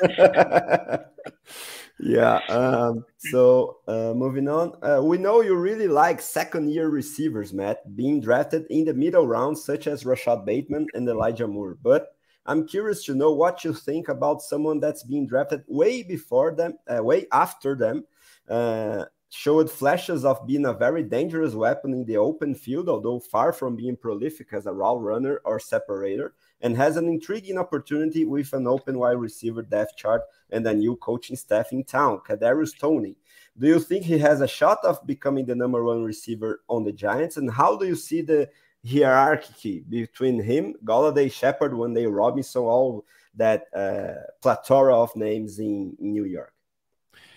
*laughs* *laughs* yeah. Um, so uh, moving on, uh, we know you really like second-year receivers, Matt, being drafted in the middle rounds, such as Rashad Bateman and Elijah Moore. But I'm curious to know what you think about someone that's being drafted way before them, uh, way after them. Uh, showed flashes of being a very dangerous weapon in the open field, although far from being prolific as a route runner or separator, and has an intriguing opportunity with an open wide receiver depth chart and a new coaching staff in town, Kadarius Toney. Do you think he has a shot of becoming the number one receiver on the Giants? And how do you see the hierarchy between him, Golladay, Shepard, Wan'Dale Robinson, all that uh, plethora of names in, in New York?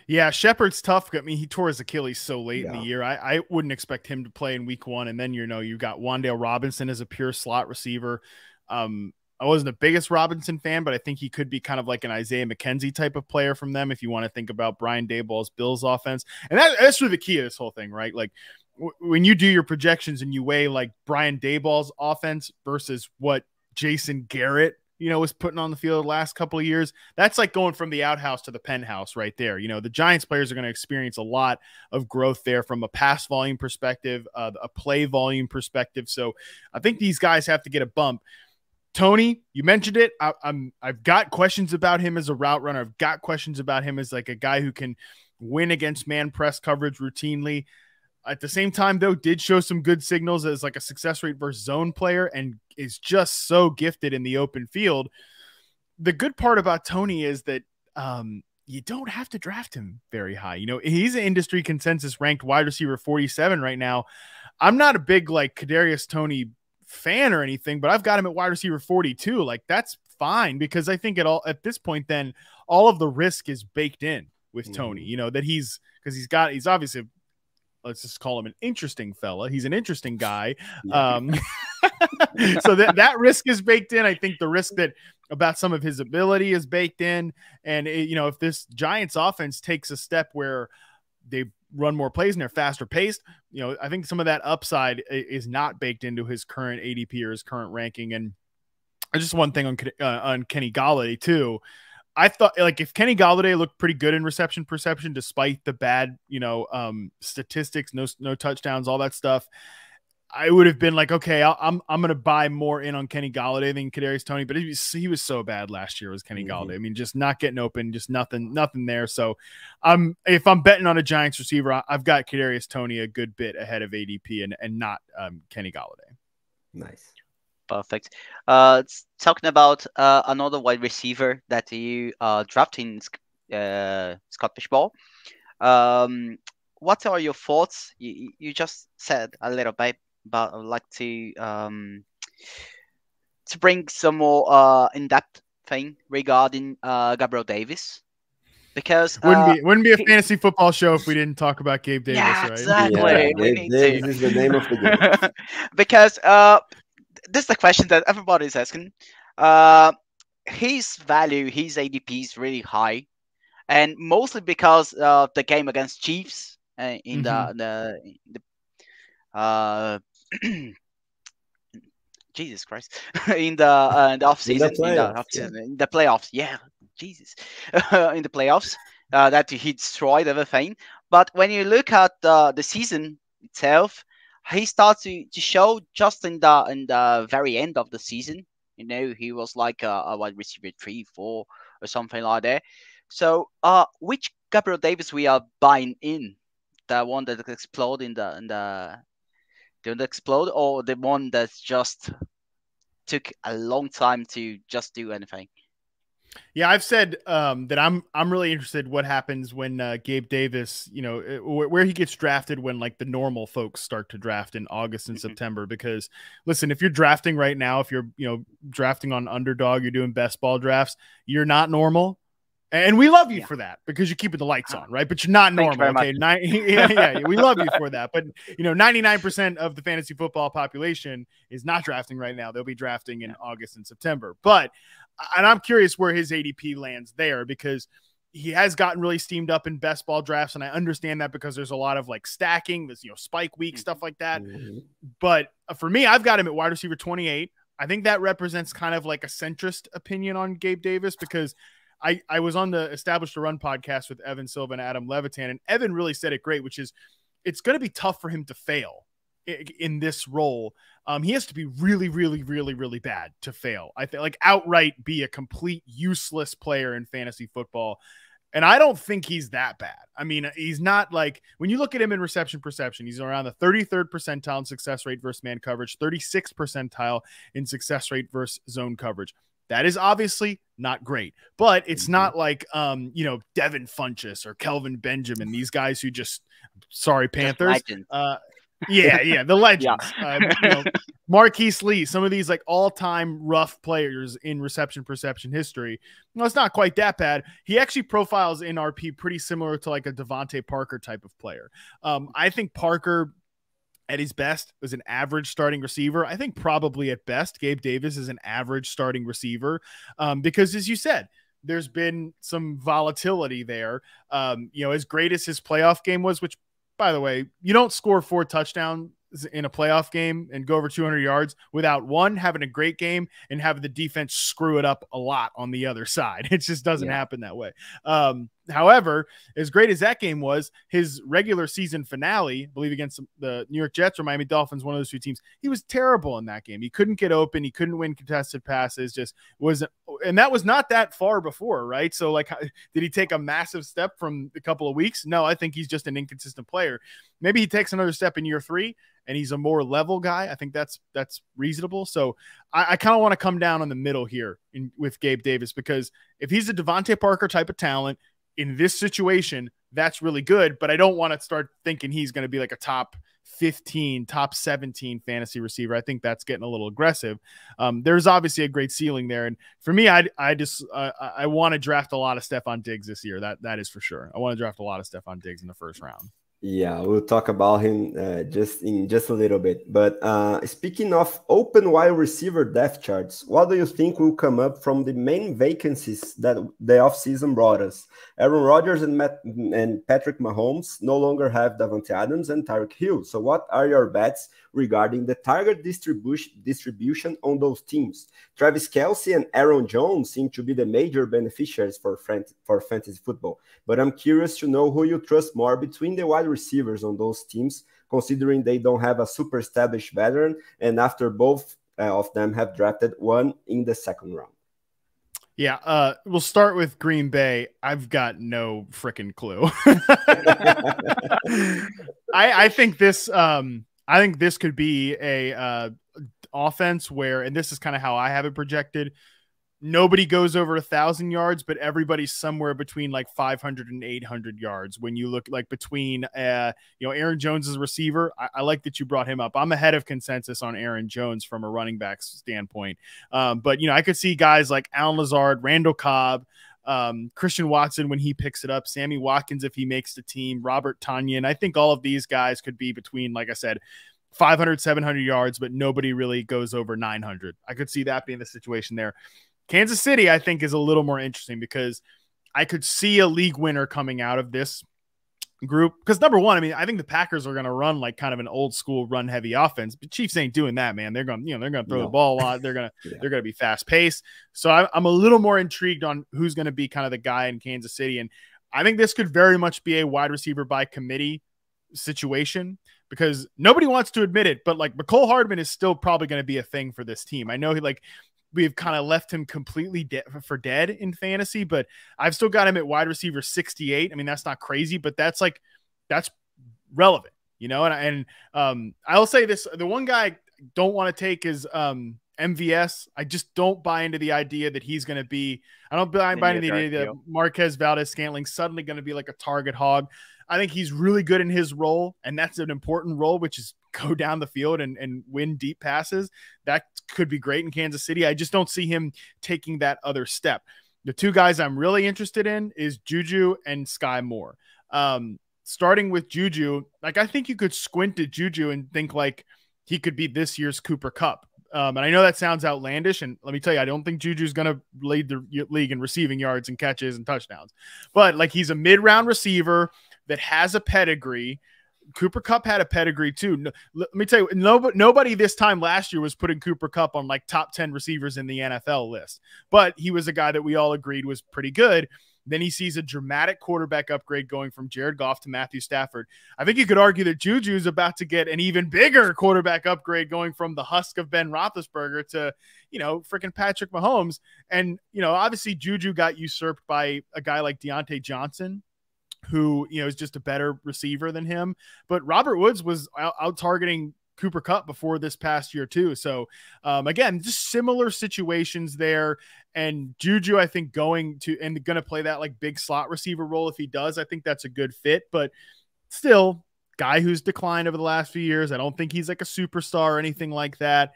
Yeah, Shepard's tough. I mean, he tore his Achilles so late yeah. in the year. I, I wouldn't expect him to play in week one. And then, you know, you got Wan'Dale Robinson as a pure slot receiver. Um, I wasn't the biggest Robinson fan, but I think he could be kind of like an Isaiah McKenzie type of player from them if you want to think about Brian Daboll's Bills offense. And that, that's really the key of this whole thing, right? Like when you do your projections and you weigh like Brian Daboll's offense versus what Jason Garrett you know, was putting on the field the last couple of years. That's like going from the outhouse to the penthouse right there. You know, the Giants players are going to experience a lot of growth there from a pass volume perspective, uh, a play volume perspective. So I think these guys have to get a bump. Toney, you mentioned it. I, I'm I've got questions about him as a route runner. I've got questions about him as like a guy who can win against man press coverage routinely. At the same time, though, did show some good signals as like a success rate versus zone player and is just so gifted in the open field. The good part about Toney is that um, you don't have to draft him very high. You know, he's an industry consensus ranked wide receiver 47 right now. I'm not a big like Kadarius Toney fan or anything, but I've got him at wide receiver 42. Like that's fine because I think at all at this point, then all of the risk is baked in with Toney. Mm. You know that he's because he's got he's obviously let's just call him an interesting fella. He's an interesting guy. *laughs* Um, *laughs* so that that risk is baked in. I think the risk that about some of his ability is baked in, and it, you know if this Giants offense takes a step where they run more plays and they're faster paced, you know I think some of that upside is not baked into his current ADP or his current ranking. And just one thing on uh, on Kenny Golladay too. I thought like if Kenny Golladay looked pretty good in reception perception despite the bad, you know, um, statistics, no no touchdowns, all that stuff. I would have been like, okay, i am I'm, I'm gonna buy more in on Kenny Golladay than Kadarius Toney, but he was, he was so bad last year was Kenny mm-hmm. Golladay. I mean, just not getting open, just nothing, nothing there. So, I'm if I'm betting on a Giants receiver, I, have got Kadarius Toney a good bit ahead of ADP and and not um, Kenny Golladay. Nice. Perfect. Uh, talking about uh, another wide receiver that you uh, drafting, uh, Scott Fish Bowl. Um, what are your thoughts? You, you just said a little bit, but I'd like to um, to bring some more uh, in-depth thing regarding uh, Gabriel Davis because wouldn't uh, be wouldn't be a fantasy football show if we didn't talk about Gabe Davis, yeah, right? Exactly. Yeah, Davis is the name of the *laughs* game. because uh, this is the question that everybody is asking. Uh, his value, his ADP is really high, and mostly because of the game against Chiefs uh, in mm-hmm. the the, the uh, *clears throat* Jesus Christ, *laughs* in the uh, in the off season, in the, playoffs, in the, off-season, yeah. in the playoffs, yeah, Jesus, *laughs* in the playoffs, uh, that he destroyed everything. But when you look at uh, the season itself, he starts to, to show just in the in the very end of the season. You know, he was like a, a wide receiver three, four, or something like that. So, uh, which Gabriel Davis we are buying in? The one that exploded in the in the didn't explode, or the one that just took a long time to just do anything? Yeah, I've said um, that I'm I'm really interested what happens when uh, Gabe Davis, you know, uh, where he gets drafted when like the normal folks start to draft in August and mm-hmm. September. Because listen, if you're drafting right now, if you're you know drafting on underdog, you're doing best ball drafts, you're not normal. And we love you yeah. for that because you're keeping the lights on, right? But you're not normal. Okay. Nine, *laughs* yeah, yeah, we love you for that. But you know, 99% of the fantasy football population is not drafting right now. They'll be drafting in August and September. But and I'm curious where his ADP lands there because he has gotten really steamed up in best ball drafts, and I understand that because there's a lot of like stacking, this you know spike week stuff like that. Mm-hmm. But uh, for me, I've got him at wide receiver 28. I think that represents kind of like a centrist opinion on Gabe Davis because I I was on the Establish the Run podcast with Evan Silva and Adam Levitan, and Evan really said it great, which is it's going to be tough for him to fail in this role. Um, he has to be really, really, really, really bad to fail. I think like outright be a complete useless player in fantasy football. And I don't think he's that bad. I mean, he's not like when you look at him in reception perception, he's around the 33rd percentile in success rate versus man coverage, 36th percentile in success rate versus zone coverage. That is obviously not great, but it's mm-hmm. not like um, you know, Devin Funchess or Kelvin Benjamin, these guys who just sorry Panthers. Uh, yeah, yeah, the *laughs* legends. yeah. uh, you know, Marquise Lee, some of these like all-time rough players in reception perception history. Well, it's not quite that bad. He actually profiles in RP pretty similar to like a DeVante Parker type of player. Um, I think Parker at his best was an average starting receiver. I think probably at best, Gabe Davis is an average starting receiver um, because, as you said, there's been some volatility there. Um, you know, as great as his playoff game was, which by the way, you don't score four touchdowns in a playoff game and go over 200 yards without one having a great game and having the defense screw it up a lot on the other *laughs* side. It just doesn't yeah. happen that way. Um, However, as great as that game was, his regular season finale, I believe against the New York Jets or Miami Dolphins, one of those two teams, he was terrible in that game. He couldn't get open, he couldn't win contested passes, just wasn't and that was not that far before, right? So like did he take a massive step from a couple of weeks? No, I think he's just an inconsistent player. Maybe he takes another step in year 3 and he's a more level guy. I think that's that's reasonable. So I, I kind of want to come down on the middle here in, with Gabe Davis because if he's a DeVante Parker type of talent, in this situation, that's really good. But I don't want to start thinking he's going to be like a top 15, top 17 fantasy receiver. I think that's getting a little aggressive. Um, there's obviously a great ceiling there, and for me, I I just uh, I want to draft a lot of Stefon Diggs this year. That that is for sure. I want to draft a lot of Stefon Diggs in the first round. Yeah, we'll talk about him uh, just in just a little bit. But uh, speaking of open wide receiver depth charts, what do you think will come up from the main vacancies that the offseason brought us? Aaron Rodgers and, Matt, and Patrick Mahomes no longer have Davante Adams and Tyreek Hill. So, what are your bets regarding the target distribution distribution on those teams. Travis Kelce and Aaron Jones seem to be the major beneficiaries for for fantasy football. But I'm curious to know who you trust more between the wide receivers on those teams, considering they don't have a super established veteran, and after both uh, of them have drafted one in the second round. Yeah, uh, we'll start with Green Bay. I've got no freaking clue. *laughs* I, I think this um, I think this could be a uh, offense where, and this is kind of how I have it projected. Nobody goes over a thousand yards, but everybody's somewhere between like 500 and 800 yards. When you look like between, uh, you know, Aaron Jones receiver, I, I, like that you brought him up. I'm ahead of consensus on Aaron Jones from a running back standpoint. Um, but, you know, I could see guys like Allen Lazard, Randall Cobb, um, Christian Watson when he picks it up, Sammy Watkins if he makes the team, Robert Tonyan. I think all of these guys could be between, like I said, 500, 700 yards, but nobody really goes over 900. I could see that being the situation there. Kansas City, I think, is a little more interesting because I could see a league winner coming out of this group because number one, I mean, I think the Packers are going to run like kind of an old school run heavy offense, but Chiefs ain't doing that, man. They're going, you know, they're going to throw no. the ball a lot. They're going *laughs* to, yeah. they're going to be fast paced. So I, I'm a little more intrigued on who's going to be kind of the guy in Kansas City, and I think this could very much be a wide receiver by committee situation because nobody wants to admit it, but like Mecole Hardman is still probably going to be a thing for this team. I know he like we've kind of left him completely de- for dead in fantasy, but I've still got him at wide receiver 68. I mean, that's not crazy, but that's like that's relevant, you know. And and um, I'll say this: the one guy I don't want to take is um MVS. I just don't buy into the idea that he's going to be. I don't buy, buy into the idea that Marquez Valdes Scantling suddenly going to be like a target hog. I think he's really good in his role, and that's an important role, which is *laughs* go down the field and, and win deep passes. That could be great in Kansas City. I just don't see him taking that other step. The two guys I'm really interested in is Juju and Sky Moore. Um, starting with Juju, like I think you could squint at Juju and think like he could be this year's Cooper Kupp. Um, and I know that sounds outlandish, and let me tell you, I don't think Juju's going to lead the league in receiving yards and catches and touchdowns. But like he's a mid-round receiver that has a pedigree. Cooper Kupp had a pedigree too. No, let me tell you, nobody, nobody this time last year was putting Cooper Kupp on like top 10 receivers in the NFL list, but he was a guy that we all agreed was pretty good. Then he sees a dramatic quarterback upgrade going from Jared Goff to Matthew Stafford. I think you could argue that Juju is about to get an even bigger quarterback upgrade going from the husk of Ben Roethlisberger to, you know, freaking Patrick Mahomes. And, you know, obviously Juju got usurped by a guy like Diontae Johnson, who you know is just a better receiver than him. But Robert Woods was out, out targeting Cooper Kupp before this past year too. So um, again, just similar situations there. And Juju, I think going to and going to play that like big slot receiver role if he does. I think that's a good fit. But still, guy who's declined over the last few years. I don't think he's like a superstar or anything like that.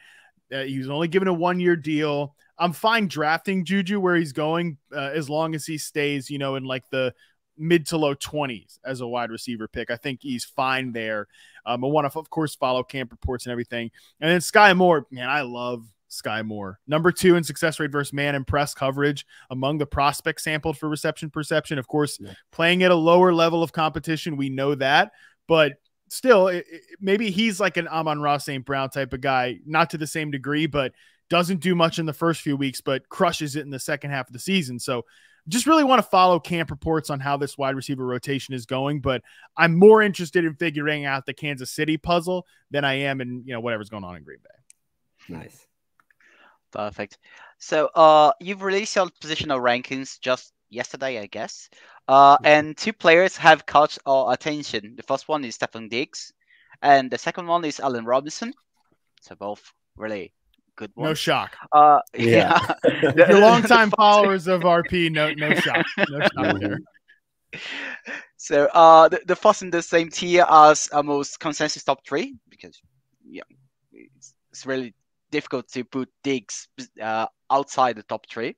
Uh, he was only given a one year deal. I'm fine drafting Juju where he's going uh, as long as he stays, you know, in like the mid to low 20s as a wide receiver pick. I think he's fine there. Um, I want to, of course, follow camp reports and everything. And then Sky Moore, man, I love Sky Moore. Number two in success rate versus man and press coverage among the prospects sampled for reception perception. Of course, yeah. playing at a lower level of competition, we know that, but still, it, it, maybe he's like an Amon-Ra St. Brown type of guy, not to the same degree, but doesn't do much in the first few weeks, but crushes it in the second half of the season. So just really want to follow camp reports on how this wide receiver rotation is going, but I'm more interested in figuring out the Kansas City puzzle than I am in, you know, whatever's going on in Green Bay. Nice. Perfect. So uh you've released your positional rankings just yesterday, I guess. Uh mm-hmm. and two players have caught our attention. The first one is Stefon Diggs, and the second one is Allen Robinson. So both really good one. No shock. Uh, yeah. yeah. *laughs* if you're longtime *laughs* followers of RP, no, no shock. No *laughs* shock there. So uh, the, the first in the same tier as a most consensus top three because yeah, it's, it's really difficult to put Diggs uh, outside the top three.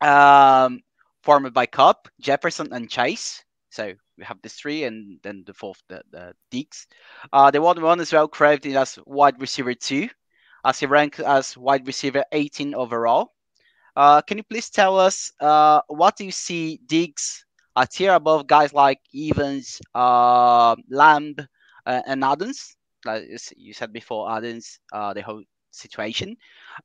Um, formed by Kupp, Jefferson, and Chase. So we have this three, and then the fourth, the, the Diggs. Uh, the one one is well credited as wide receiver two as he ranked as wide receiver 18 overall. Uh, can you please tell us uh, what do you see Diggs a tier above guys like Evans, uh, Lamb, uh, and Adams? Like you said before, Adams, uh, the whole situation,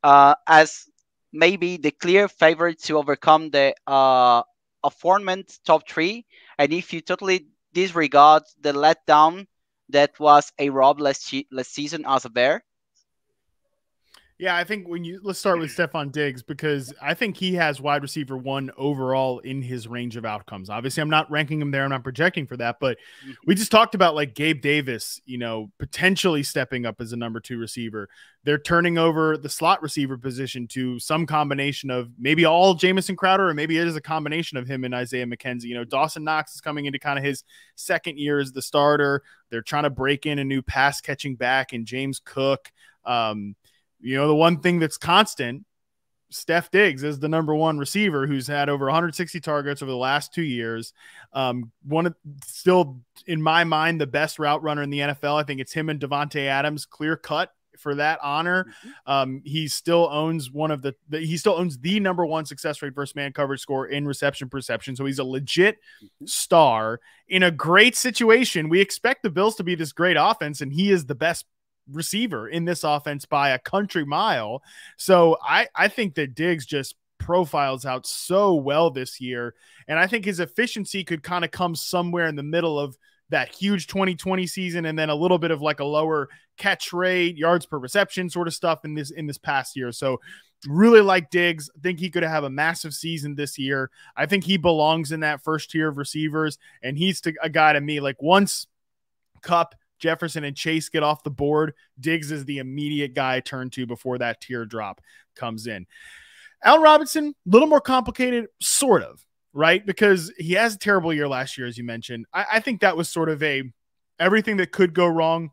uh, as maybe the clear favorite to overcome the uh, aforementioned top three. And if you totally disregard the letdown that was a Rob last, last season as a Bear, yeah, I think when you let's start with Stefon Diggs because I think he has wide receiver one overall in his range of outcomes. Obviously, I'm not ranking him there, I'm not projecting for that, but mm-hmm. we just talked about like Gabe Davis, you know, potentially stepping up as a number two receiver. They're turning over the slot receiver position to some combination of maybe all Jamison Crowder, or maybe it is a combination of him and Isaiah McKenzie. You know, Dawson Knox is coming into kind of his second year as the starter. They're trying to break in a new pass catching back and James Cook. Um, you know, the one thing that's constant, Steph Diggs is the number one receiver who's had over 160 targets over the last two years. Um, one of still in my mind the best route runner in the NFL. I think it's him and Davante Adams, clear cut for that honor. Mm-hmm. Um, he still owns one of the, the, he still owns the number one success rate versus man coverage score in reception perception. So he's a legit mm-hmm. star in a great situation. We expect the Bills to be this great offense, and he is the best receiver in this offense by a country mile. So I, I think that Diggs just profiles out so well this year. And I think his efficiency could kind of come somewhere in the middle of that huge 2020 season and then a little bit of like a lower catch rate, yards per reception sort of stuff in this in this past year. So really like Diggs. think he could have a massive season this year. I think he belongs in that first tier of receivers and he's to, a guy to me like once Kupp Jefferson and Chase get off the board, Diggs is the immediate guy I turn to before that teardrop comes in. Allen Robinson, a little more complicated, sort of, right? Because he has a terrible year last year, as you mentioned. I, I think that was sort of a everything that could go wrong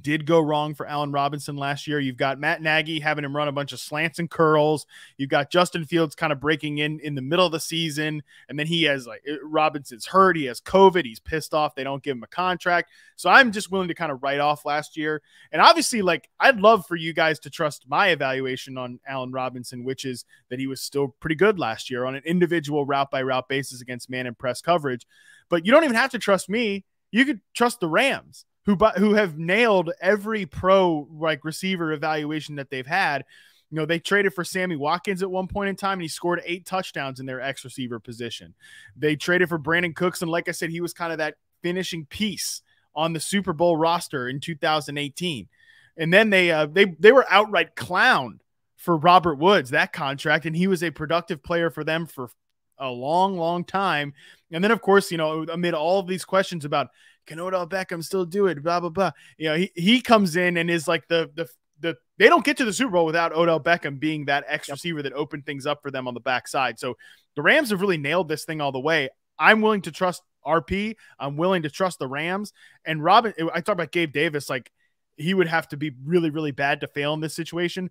did go wrong for Allen Robinson last year. You've got Matt Nagy having him run a bunch of slants and curls. You've got Justin Fields kind of breaking in in the middle of the season, and then he has like Robinson's hurt. He has COVID. He's pissed off. They don't give him a contract. So I'm just willing to kind of write off last year. And obviously, like I'd love for you guys to trust my evaluation on Allen Robinson, which is that he was still pretty good last year on an individual route by route basis against man and press coverage. But you don't even have to trust me. You could trust the Rams who who have nailed every pro like receiver evaluation that they've had. You know, they traded for Sammy Watkins at one point in time, and he scored eight touchdowns in their X receiver position. They traded for Brandin Cooks, and like I said, he was kind of that finishing piece on the Super Bowl roster in 2018. And then they uh, they they were outright clowned for Robert Woods that contract, and he was a productive player for them for a long, long time. And then, of course, you know, amid all of these questions about can Odell Beckham still do it? Blah blah blah. You know, he he comes in and is like the the the they don't get to the Super Bowl without Odell Beckham being that X receiver that opened things up for them on the backside. So the Rams have really nailed this thing all the way. I'm willing to trust RP. I'm willing to trust the Rams. And Robin, I talked about Gabe Davis, like he would have to be really, really bad to fail in this situation.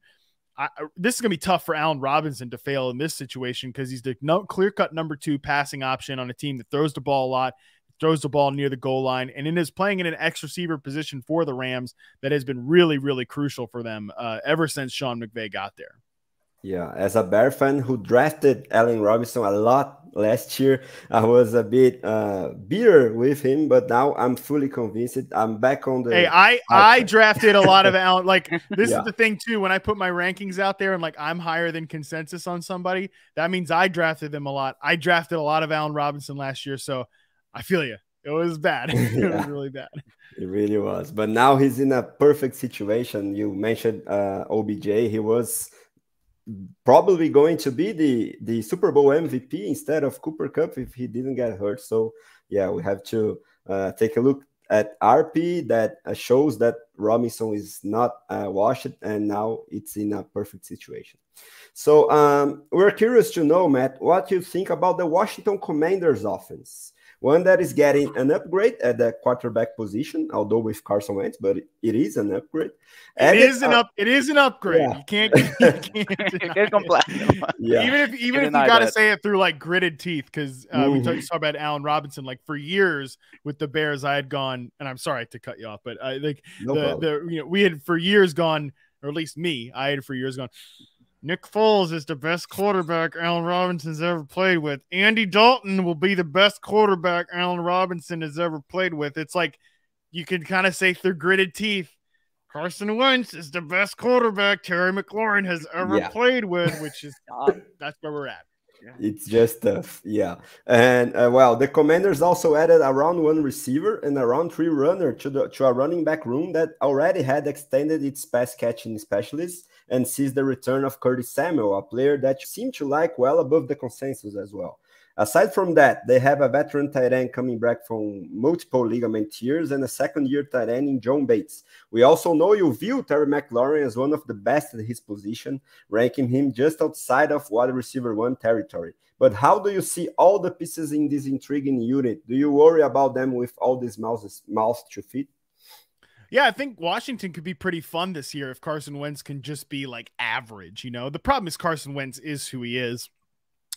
I, this is going to be tough for Allen Robinson to fail in this situation because he's the no, clear cut number two passing option on a team that throws the ball a lot throws the ball near the goal line, and it is playing in an X receiver position for the Rams that has been really, really crucial for them uh, ever since Sean McVay got there. Yeah, as a Bear fan who drafted Allen Robinson a lot last year, I was a bit uh, bitter with him, but now I'm fully convinced. I'm back on the. Hey, I I drafted a lot of *laughs* Allen. Like this yeah. is the thing too. When I put my rankings out there and like I'm higher than consensus on somebody, that means I drafted them a lot. I drafted a lot of Allen Robinson last year, so I feel you. It was bad. *laughs* it was really bad. It really was. But now he's in a perfect situation. You mentioned uh, OBJ. He was probably going to be the the Super Bowl MVP instead of Cooper Kupp if he didn't get hurt. So yeah, we have to uh, take a look at RP that uh, shows that Robinson is not uh, washed, and now it's in a perfect situation. So um, we're curious to know, Matt, what you think about the Washington Commanders offense. One that is getting an upgrade at the quarterback position, although with Carson Wentz, but it is an upgrade. And it is an up. It is an upgrade. Yeah. You can't. *laughs* You can't yeah. Even if even if you got to say it through like gritted teeth, because uh, mm-hmm. we talked talk about Allen Robinson. Like for years with the Bears, I had gone, and I'm sorry to cut you off, but I like no the, the you know we had for years gone, or at least me, I had for years gone. Nick Foles is the best quarterback Allen Robinson's ever played with. Andy Dalton will be the best quarterback Allen Robinson has ever played with. It's like you can kind of say through gritted teeth, Carson Wentz is the best quarterback Terry McLaurin has ever yeah. played with, which is *laughs* uh, that's where we're at. Yeah. It's just tough, yeah. And uh, well, the Commanders also added a round one receiver and a round three runner to the to a running back room that already had extended its pass catching specialists and sees the return of Curtis Samuel, a player that seemed to like well above the consensus as well. Aside from that, they have a veteran tight end coming back from multiple ligament tears and a second year tight end in John Bates. We also know you view Terry McLaurin as one of the best at his position, ranking him just outside of wide receiver one territory. But how do you see all the pieces in this intriguing unit? Do you worry about them with all these mouths, mouths to feed? Yeah, I think Washington could be pretty fun this year if Carson Wentz can just be like average. You know, the problem is Carson Wentz is who he is.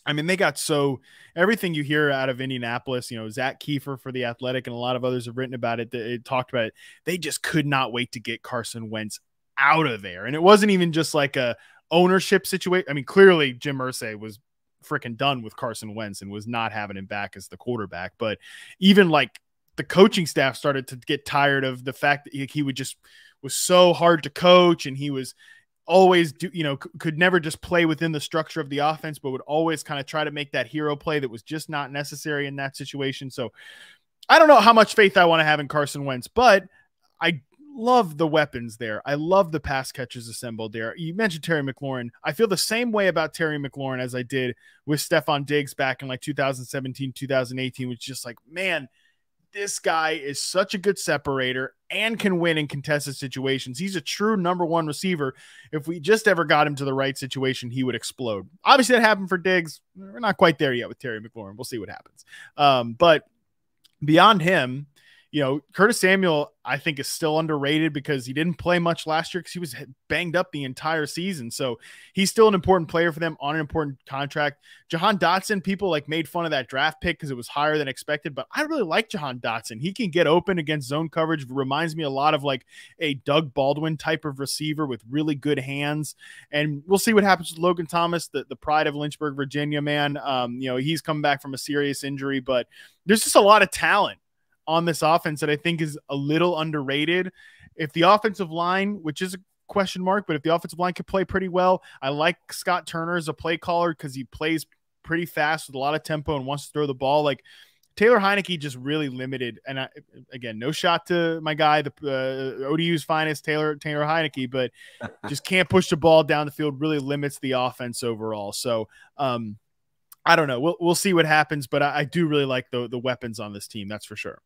I mean, they got so everything you hear out of Indianapolis, you know, Zak Keefer for the Athletic and a lot of others have written about it. They talked about it. They just could not wait to get Carson Wentz out of there, and it wasn't even just like a ownership situation. I mean, clearly Jim Irsay was freaking done with Carson Wentz and was not having him back as the quarterback. But even like the coaching staff started to get tired of the fact that he, would just was so hard to coach and he was always do you know could never just play within the structure of the offense but would always kind of try to make that hero play that was just not necessary in that situation. So i don't know how much faith i want to have in carson wentz but i love the weapons there. I love the pass catches assembled there. You mentioned terry mclaurin. I feel the same way about terry mclaurin as i did with stefon diggs back in like 2017 2018 which just like man this guy is such a good separator and can win in contested situations. He's a true number one receiver. If we just ever got him to the right situation, he would explode. Obviously, that happened for Diggs. We're not quite there yet with Terry McLaurin. We'll see what happens. Um, but beyond him, you know, Curtis Samuel, I think, is still underrated because he didn't play much last year because he was banged up the entire season. So he's still an important player for them on an important contract. Jahan Dotson, people like made fun of that draft pick because it was higher than expected, but I really like Jahan Dotson. He can get open against zone coverage. Reminds me a lot of like a Doug Baldwin type of receiver with really good hands. And we'll see what happens with Logan Thomas, the, the pride of Lynchburg, Virginia, man. Um, you know, he's come back from a serious injury, but there's just a lot of talent on this offense that I think is a little underrated. If the offensive line, which is a question mark, but if the offensive line could play pretty well, I like Scott Turner as a play caller because he plays pretty fast with a lot of tempo and wants to throw the ball. Like Taylor Heinicke just really limited. And I, again, no shot to my guy, the uh, ODU's finest Taylor Taylor Heinicke, but *laughs* just can't push the ball down the field. Really limits the offense overall. So um, I don't know. We'll we'll see what happens, but I, I do really like the the weapons on this team. That's for sure.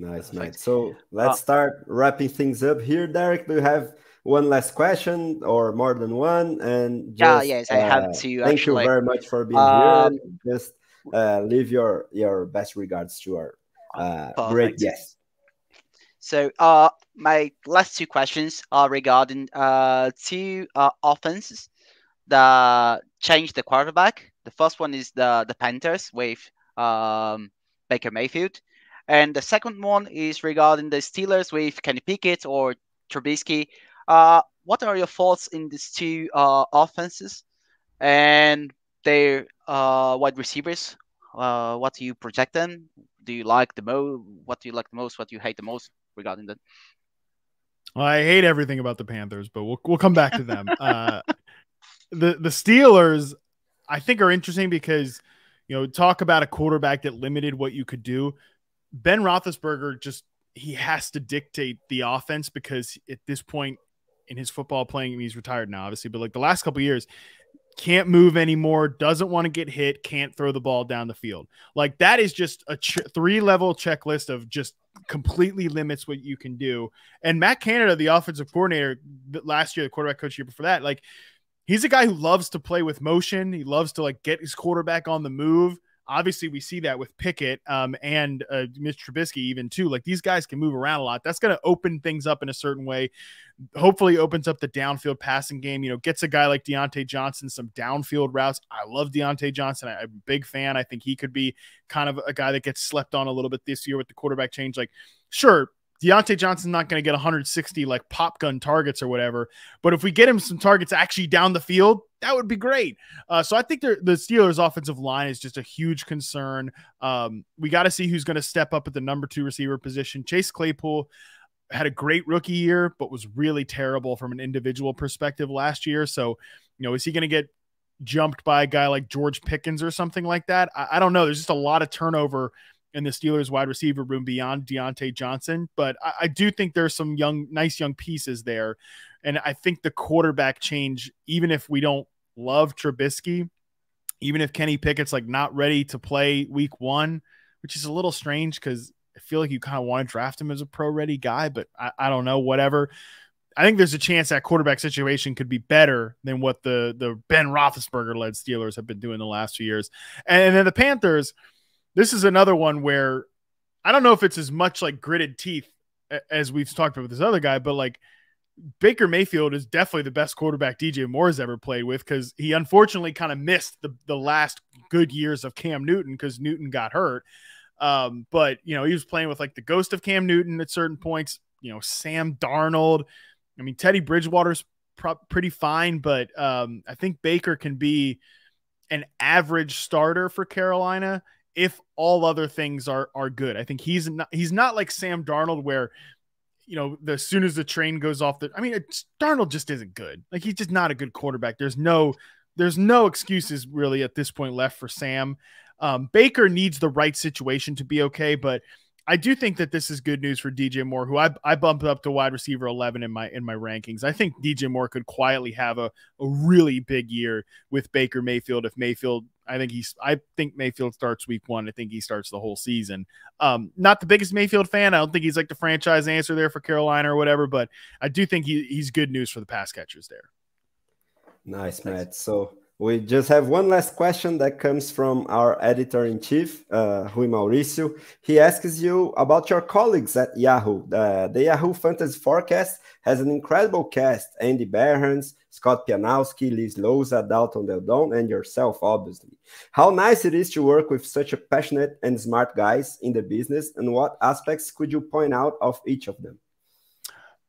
Nice, nice. So let's uh, start wrapping things up here. Derek, do you have one last question or more than one? And just, yeah, yes, I have uh, to. Thank actually. you very much for being um, here. Just uh, leave your your best regards to our uh, great guest. So, uh, my last two questions are regarding uh two uh, offenses that changed the quarterback. The first one is the the Panthers with um Baker Mayfield and the second one is regarding the Steelers with Kenny Pickett or Trubisky. Uh, what are your thoughts in these two uh, offenses and their uh, wide receivers? Uh, what do you project them? Do you like the most? What do you like the most? What do you hate the most regarding them? Well, I hate everything about the Panthers, but we'll we'll come back to them. *laughs* uh, the the Steelers, I think, are interesting because you know talk about a quarterback that limited what you could do. Ben Roethlisberger just he has to dictate the offense because at this point in his football playing, he's retired now, obviously, but like the last couple years, can't move anymore, doesn't want to get hit, can't throw the ball down the field. Like that is just a three level checklist of just completely limits what you can do. And Matt Canada, the offensive coordinator last year, the quarterback coach year before that, like he's a guy who loves to play with motion. He loves to like get his quarterback on the move. Obviously, we see that with Pickett um, and uh, Mitch Trubisky, even too. Like these guys can move around a lot. That's going to open things up in a certain way. Hopefully, opens up the downfield passing game. You know, gets a guy like Diontae Johnson some downfield routes. I love Diontae Johnson. I, am a big fan. I think he could be kind of a guy that gets slept on a little bit this year with the quarterback change. Like, sure, Diontae Johnson's not going to get 160 like pop gun targets or whatever. But if we get him some targets actually down the field, that would be great. Uh, so I think the Steelers' offensive line is just a huge concern. Um, we got to see who's going to step up at the number two receiver position. Chase Claypool had a great rookie year, but was really terrible from an individual perspective last year. So, you know, is he going to get jumped by a guy like George Pickens or something like that? I, I don't know. There's just a lot of turnover in the Steelers wide receiver room beyond Diontae Johnson. But I, I, do think there's some young, nice young pieces there. And I think the quarterback change, even if we don't love Trubisky, even if Kenny Pickett's like not ready to play week one, which is a little strange because I feel like you kind of want to draft him as a pro ready guy, but I, I don't know, whatever. I think there's a chance that quarterback situation could be better than what the the Ben Roethlisberger led Steelers have been doing the last few years. And, and then the Panthers, this is another one where I don't know if it's as much like gritted teeth as we've talked about with this other guy, but like Baker Mayfield is definitely the best quarterback DJ Moore has ever played with because he unfortunately kind of missed the, the last good years of Cam Newton because Newton got hurt. Um, but you know, he was playing with like the ghost of Cam Newton at certain points, you know, Sam Darnold. I mean, Teddy Bridgewater's pretty fine, but um, I think Baker can be an average starter for Carolina if all other things are are good. I think he's not he's not like Sam Darnold where you know the, as soon as the train goes off the I mean Darnold just isn't good. Like he's just not a good quarterback. There's no there's no excuses really at this point left for Sam. Um, Baker needs the right situation to be okay, but I do think that this is good news for DJ Moore, who I, I bumped up to wide receiver 11 in my in my rankings. I think DJ Moore could quietly have a, a really big year with Baker Mayfield if Mayfield I think he's I think Mayfield starts week one. I think he starts the whole season. Um, not the biggest Mayfield fan. I don't think he's like the franchise answer there for Carolina or whatever, but I do think he, he's good news for the pass catchers there. Nice, Matt. So we just have one last question that comes from our editor in chief, uh, Rui Mauricio. He asks you about your colleagues at Yahoo. Uh, the Yahoo Fantasy Forecast has an incredible cast Andy Behrens, Scott Pianowski, Liz Loza, Dalton Del Don, and yourself, obviously. How nice it is to work with such a passionate and smart guys in the business, and what aspects could you point out of each of them?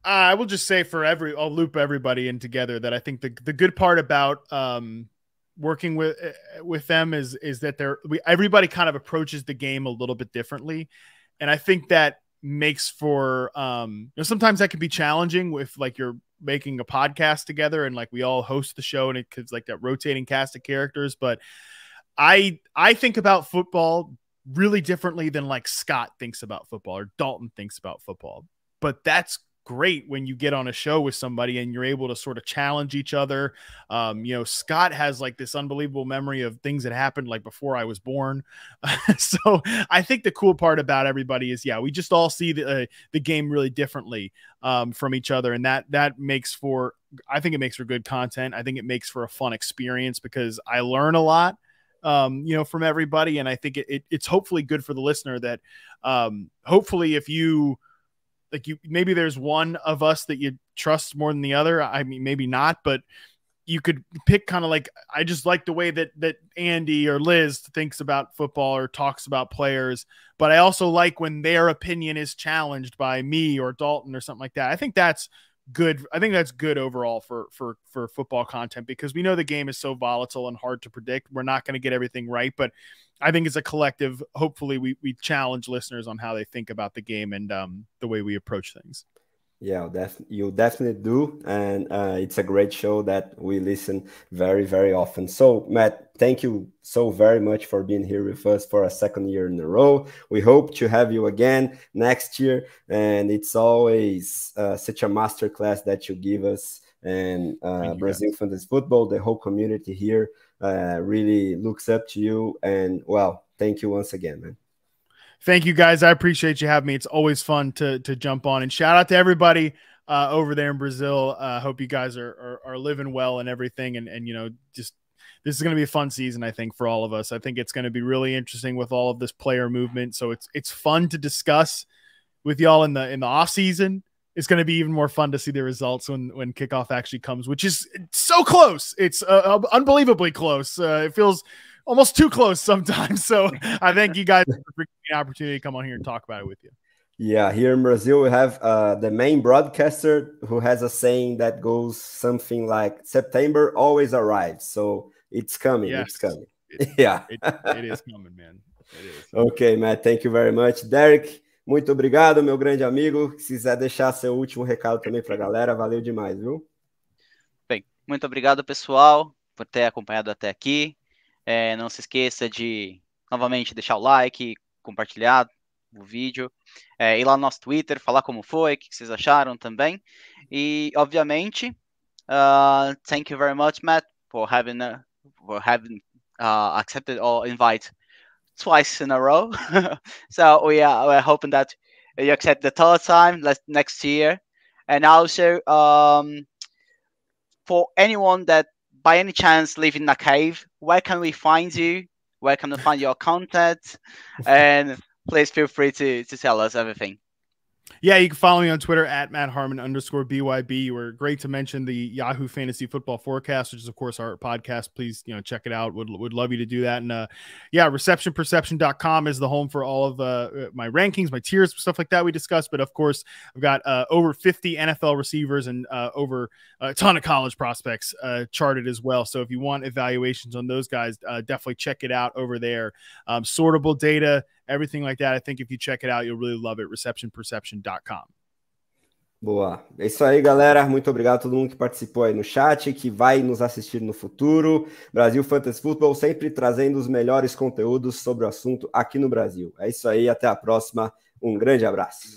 I will just say for every, I'll loop everybody in together that I think the, the good part about um, working with eh, with them is is that they're we, everybody kind of approaches the game a little bit differently. And i think that makes for um you know sometimes that can be challenging with like you're making a podcast together and like we all host the show and it's like that rotating cast of characters. But i i think about football really differently than like scott thinks about football or dalton thinks about football. But that's great when you get on a show with somebody and you're able to sort of challenge each other. Um, you know, Scott has like this unbelievable memory of things that happened like before I was born. *laughs* so I think the cool part about everybody is, yeah, we just all see the uh, the game really differently um, from each other, and that that makes for I think it makes for good content. I think it makes for a fun experience because I learn a lot. Um, you know, from everybody, and I think it, it, it's hopefully good for the listener that, um, hopefully, if you like you maybe there's one of us that you trust more than the other. I mean, maybe not, but you could pick kind of like I just like the way that that Andy or Liz thinks about football or talks about players, but I also like when their opinion is challenged by me or Dalton or something like that. I think that's good. I think that's good overall for for for football content because we know the game is so volatile and hard to predict. We're not going to get everything right, but I think as a collective, hopefully we we challenge listeners on how they think about the game and um, the way we approach things. Yeah, def- you definitely do, and uh, it's a great show that we listen very, very often. So, Matt, thank you so very much for being here with us for a second year in a row. We hope to have you again next year, and it's always uh, such a master class that you give us and uh, Brazil Fantasy Football, the whole community here uh, really looks up to you. And well, thank you once again, man. Thank you guys. I appreciate you having me. It's always fun to to jump on and shout out to everybody uh, over there in Brazil. I uh, hope you guys are, are, are living well and everything. And and you know just this is going to be a fun season, I think, for all of us. I think it's going to be really interesting with all of this player movement. So it's it's fun to discuss with y'all in the in the off season it's going to be even more fun to see the results when when kickoff actually comes, which is so close. It's uh, unbelievably close. Uh, it feels almost too close sometimes. *laughs* So I thank you guys for the opportunity to come on here and talk about it with you. Yeah, here in Brazil, we have uh, the main broadcaster who has a saying that goes something like September always arrives. So it's coming. Yes. It's coming. It, *laughs* yeah, it, it is coming, man. It is. Okay, Matt. Thank you very much. Derek, Muito obrigado, meu grande amigo. Se quiser deixar seu último recado também para a galera, valeu demais, viu? Bem, muito obrigado, pessoal, por ter acompanhado até aqui. É, não se esqueça de, novamente, deixar o like, compartilhar o vídeo, é, ir lá no nosso Twitter, falar como foi, o que vocês acharam também. E, obviamente, uh, thank you very much, Matt, for having, uh, for having uh, accepted our invite twice in a row. *laughs* so we are hoping that you accept the third time next year. And also, um, for anyone that by any chance live in a cave, where can we find you? Where can we find your content? *laughs* and please feel free to, to tell us everything. Yeah, you can follow me on Twitter at Matt Harmon underscore BYB. You were great to mention the Yahoo Fantasy Football Forecast, which is, of course, our podcast. Please, you know, check it out. Would, would love you to do that. And uh, yeah, receptionperception.com is the home for all of uh, my rankings, my tiers, stuff like that we discussed. But of course, I've got uh, over 50 NFL receivers and uh, over a ton of college prospects uh, charted as well. So if you want evaluations on those guys, uh, definitely check it out over there. Um, sortable data everything like that. I think if you check it out, you'll really love it. Receptionperception.com. Boa. É isso aí, galera. Muito obrigado a todo mundo que participou aí no chat, que vai nos assistir no futuro. Brasil Fantasy Football sempre trazendo os melhores conteúdos sobre o assunto aqui no Brasil. É isso aí, até a próxima. Um grande abraço.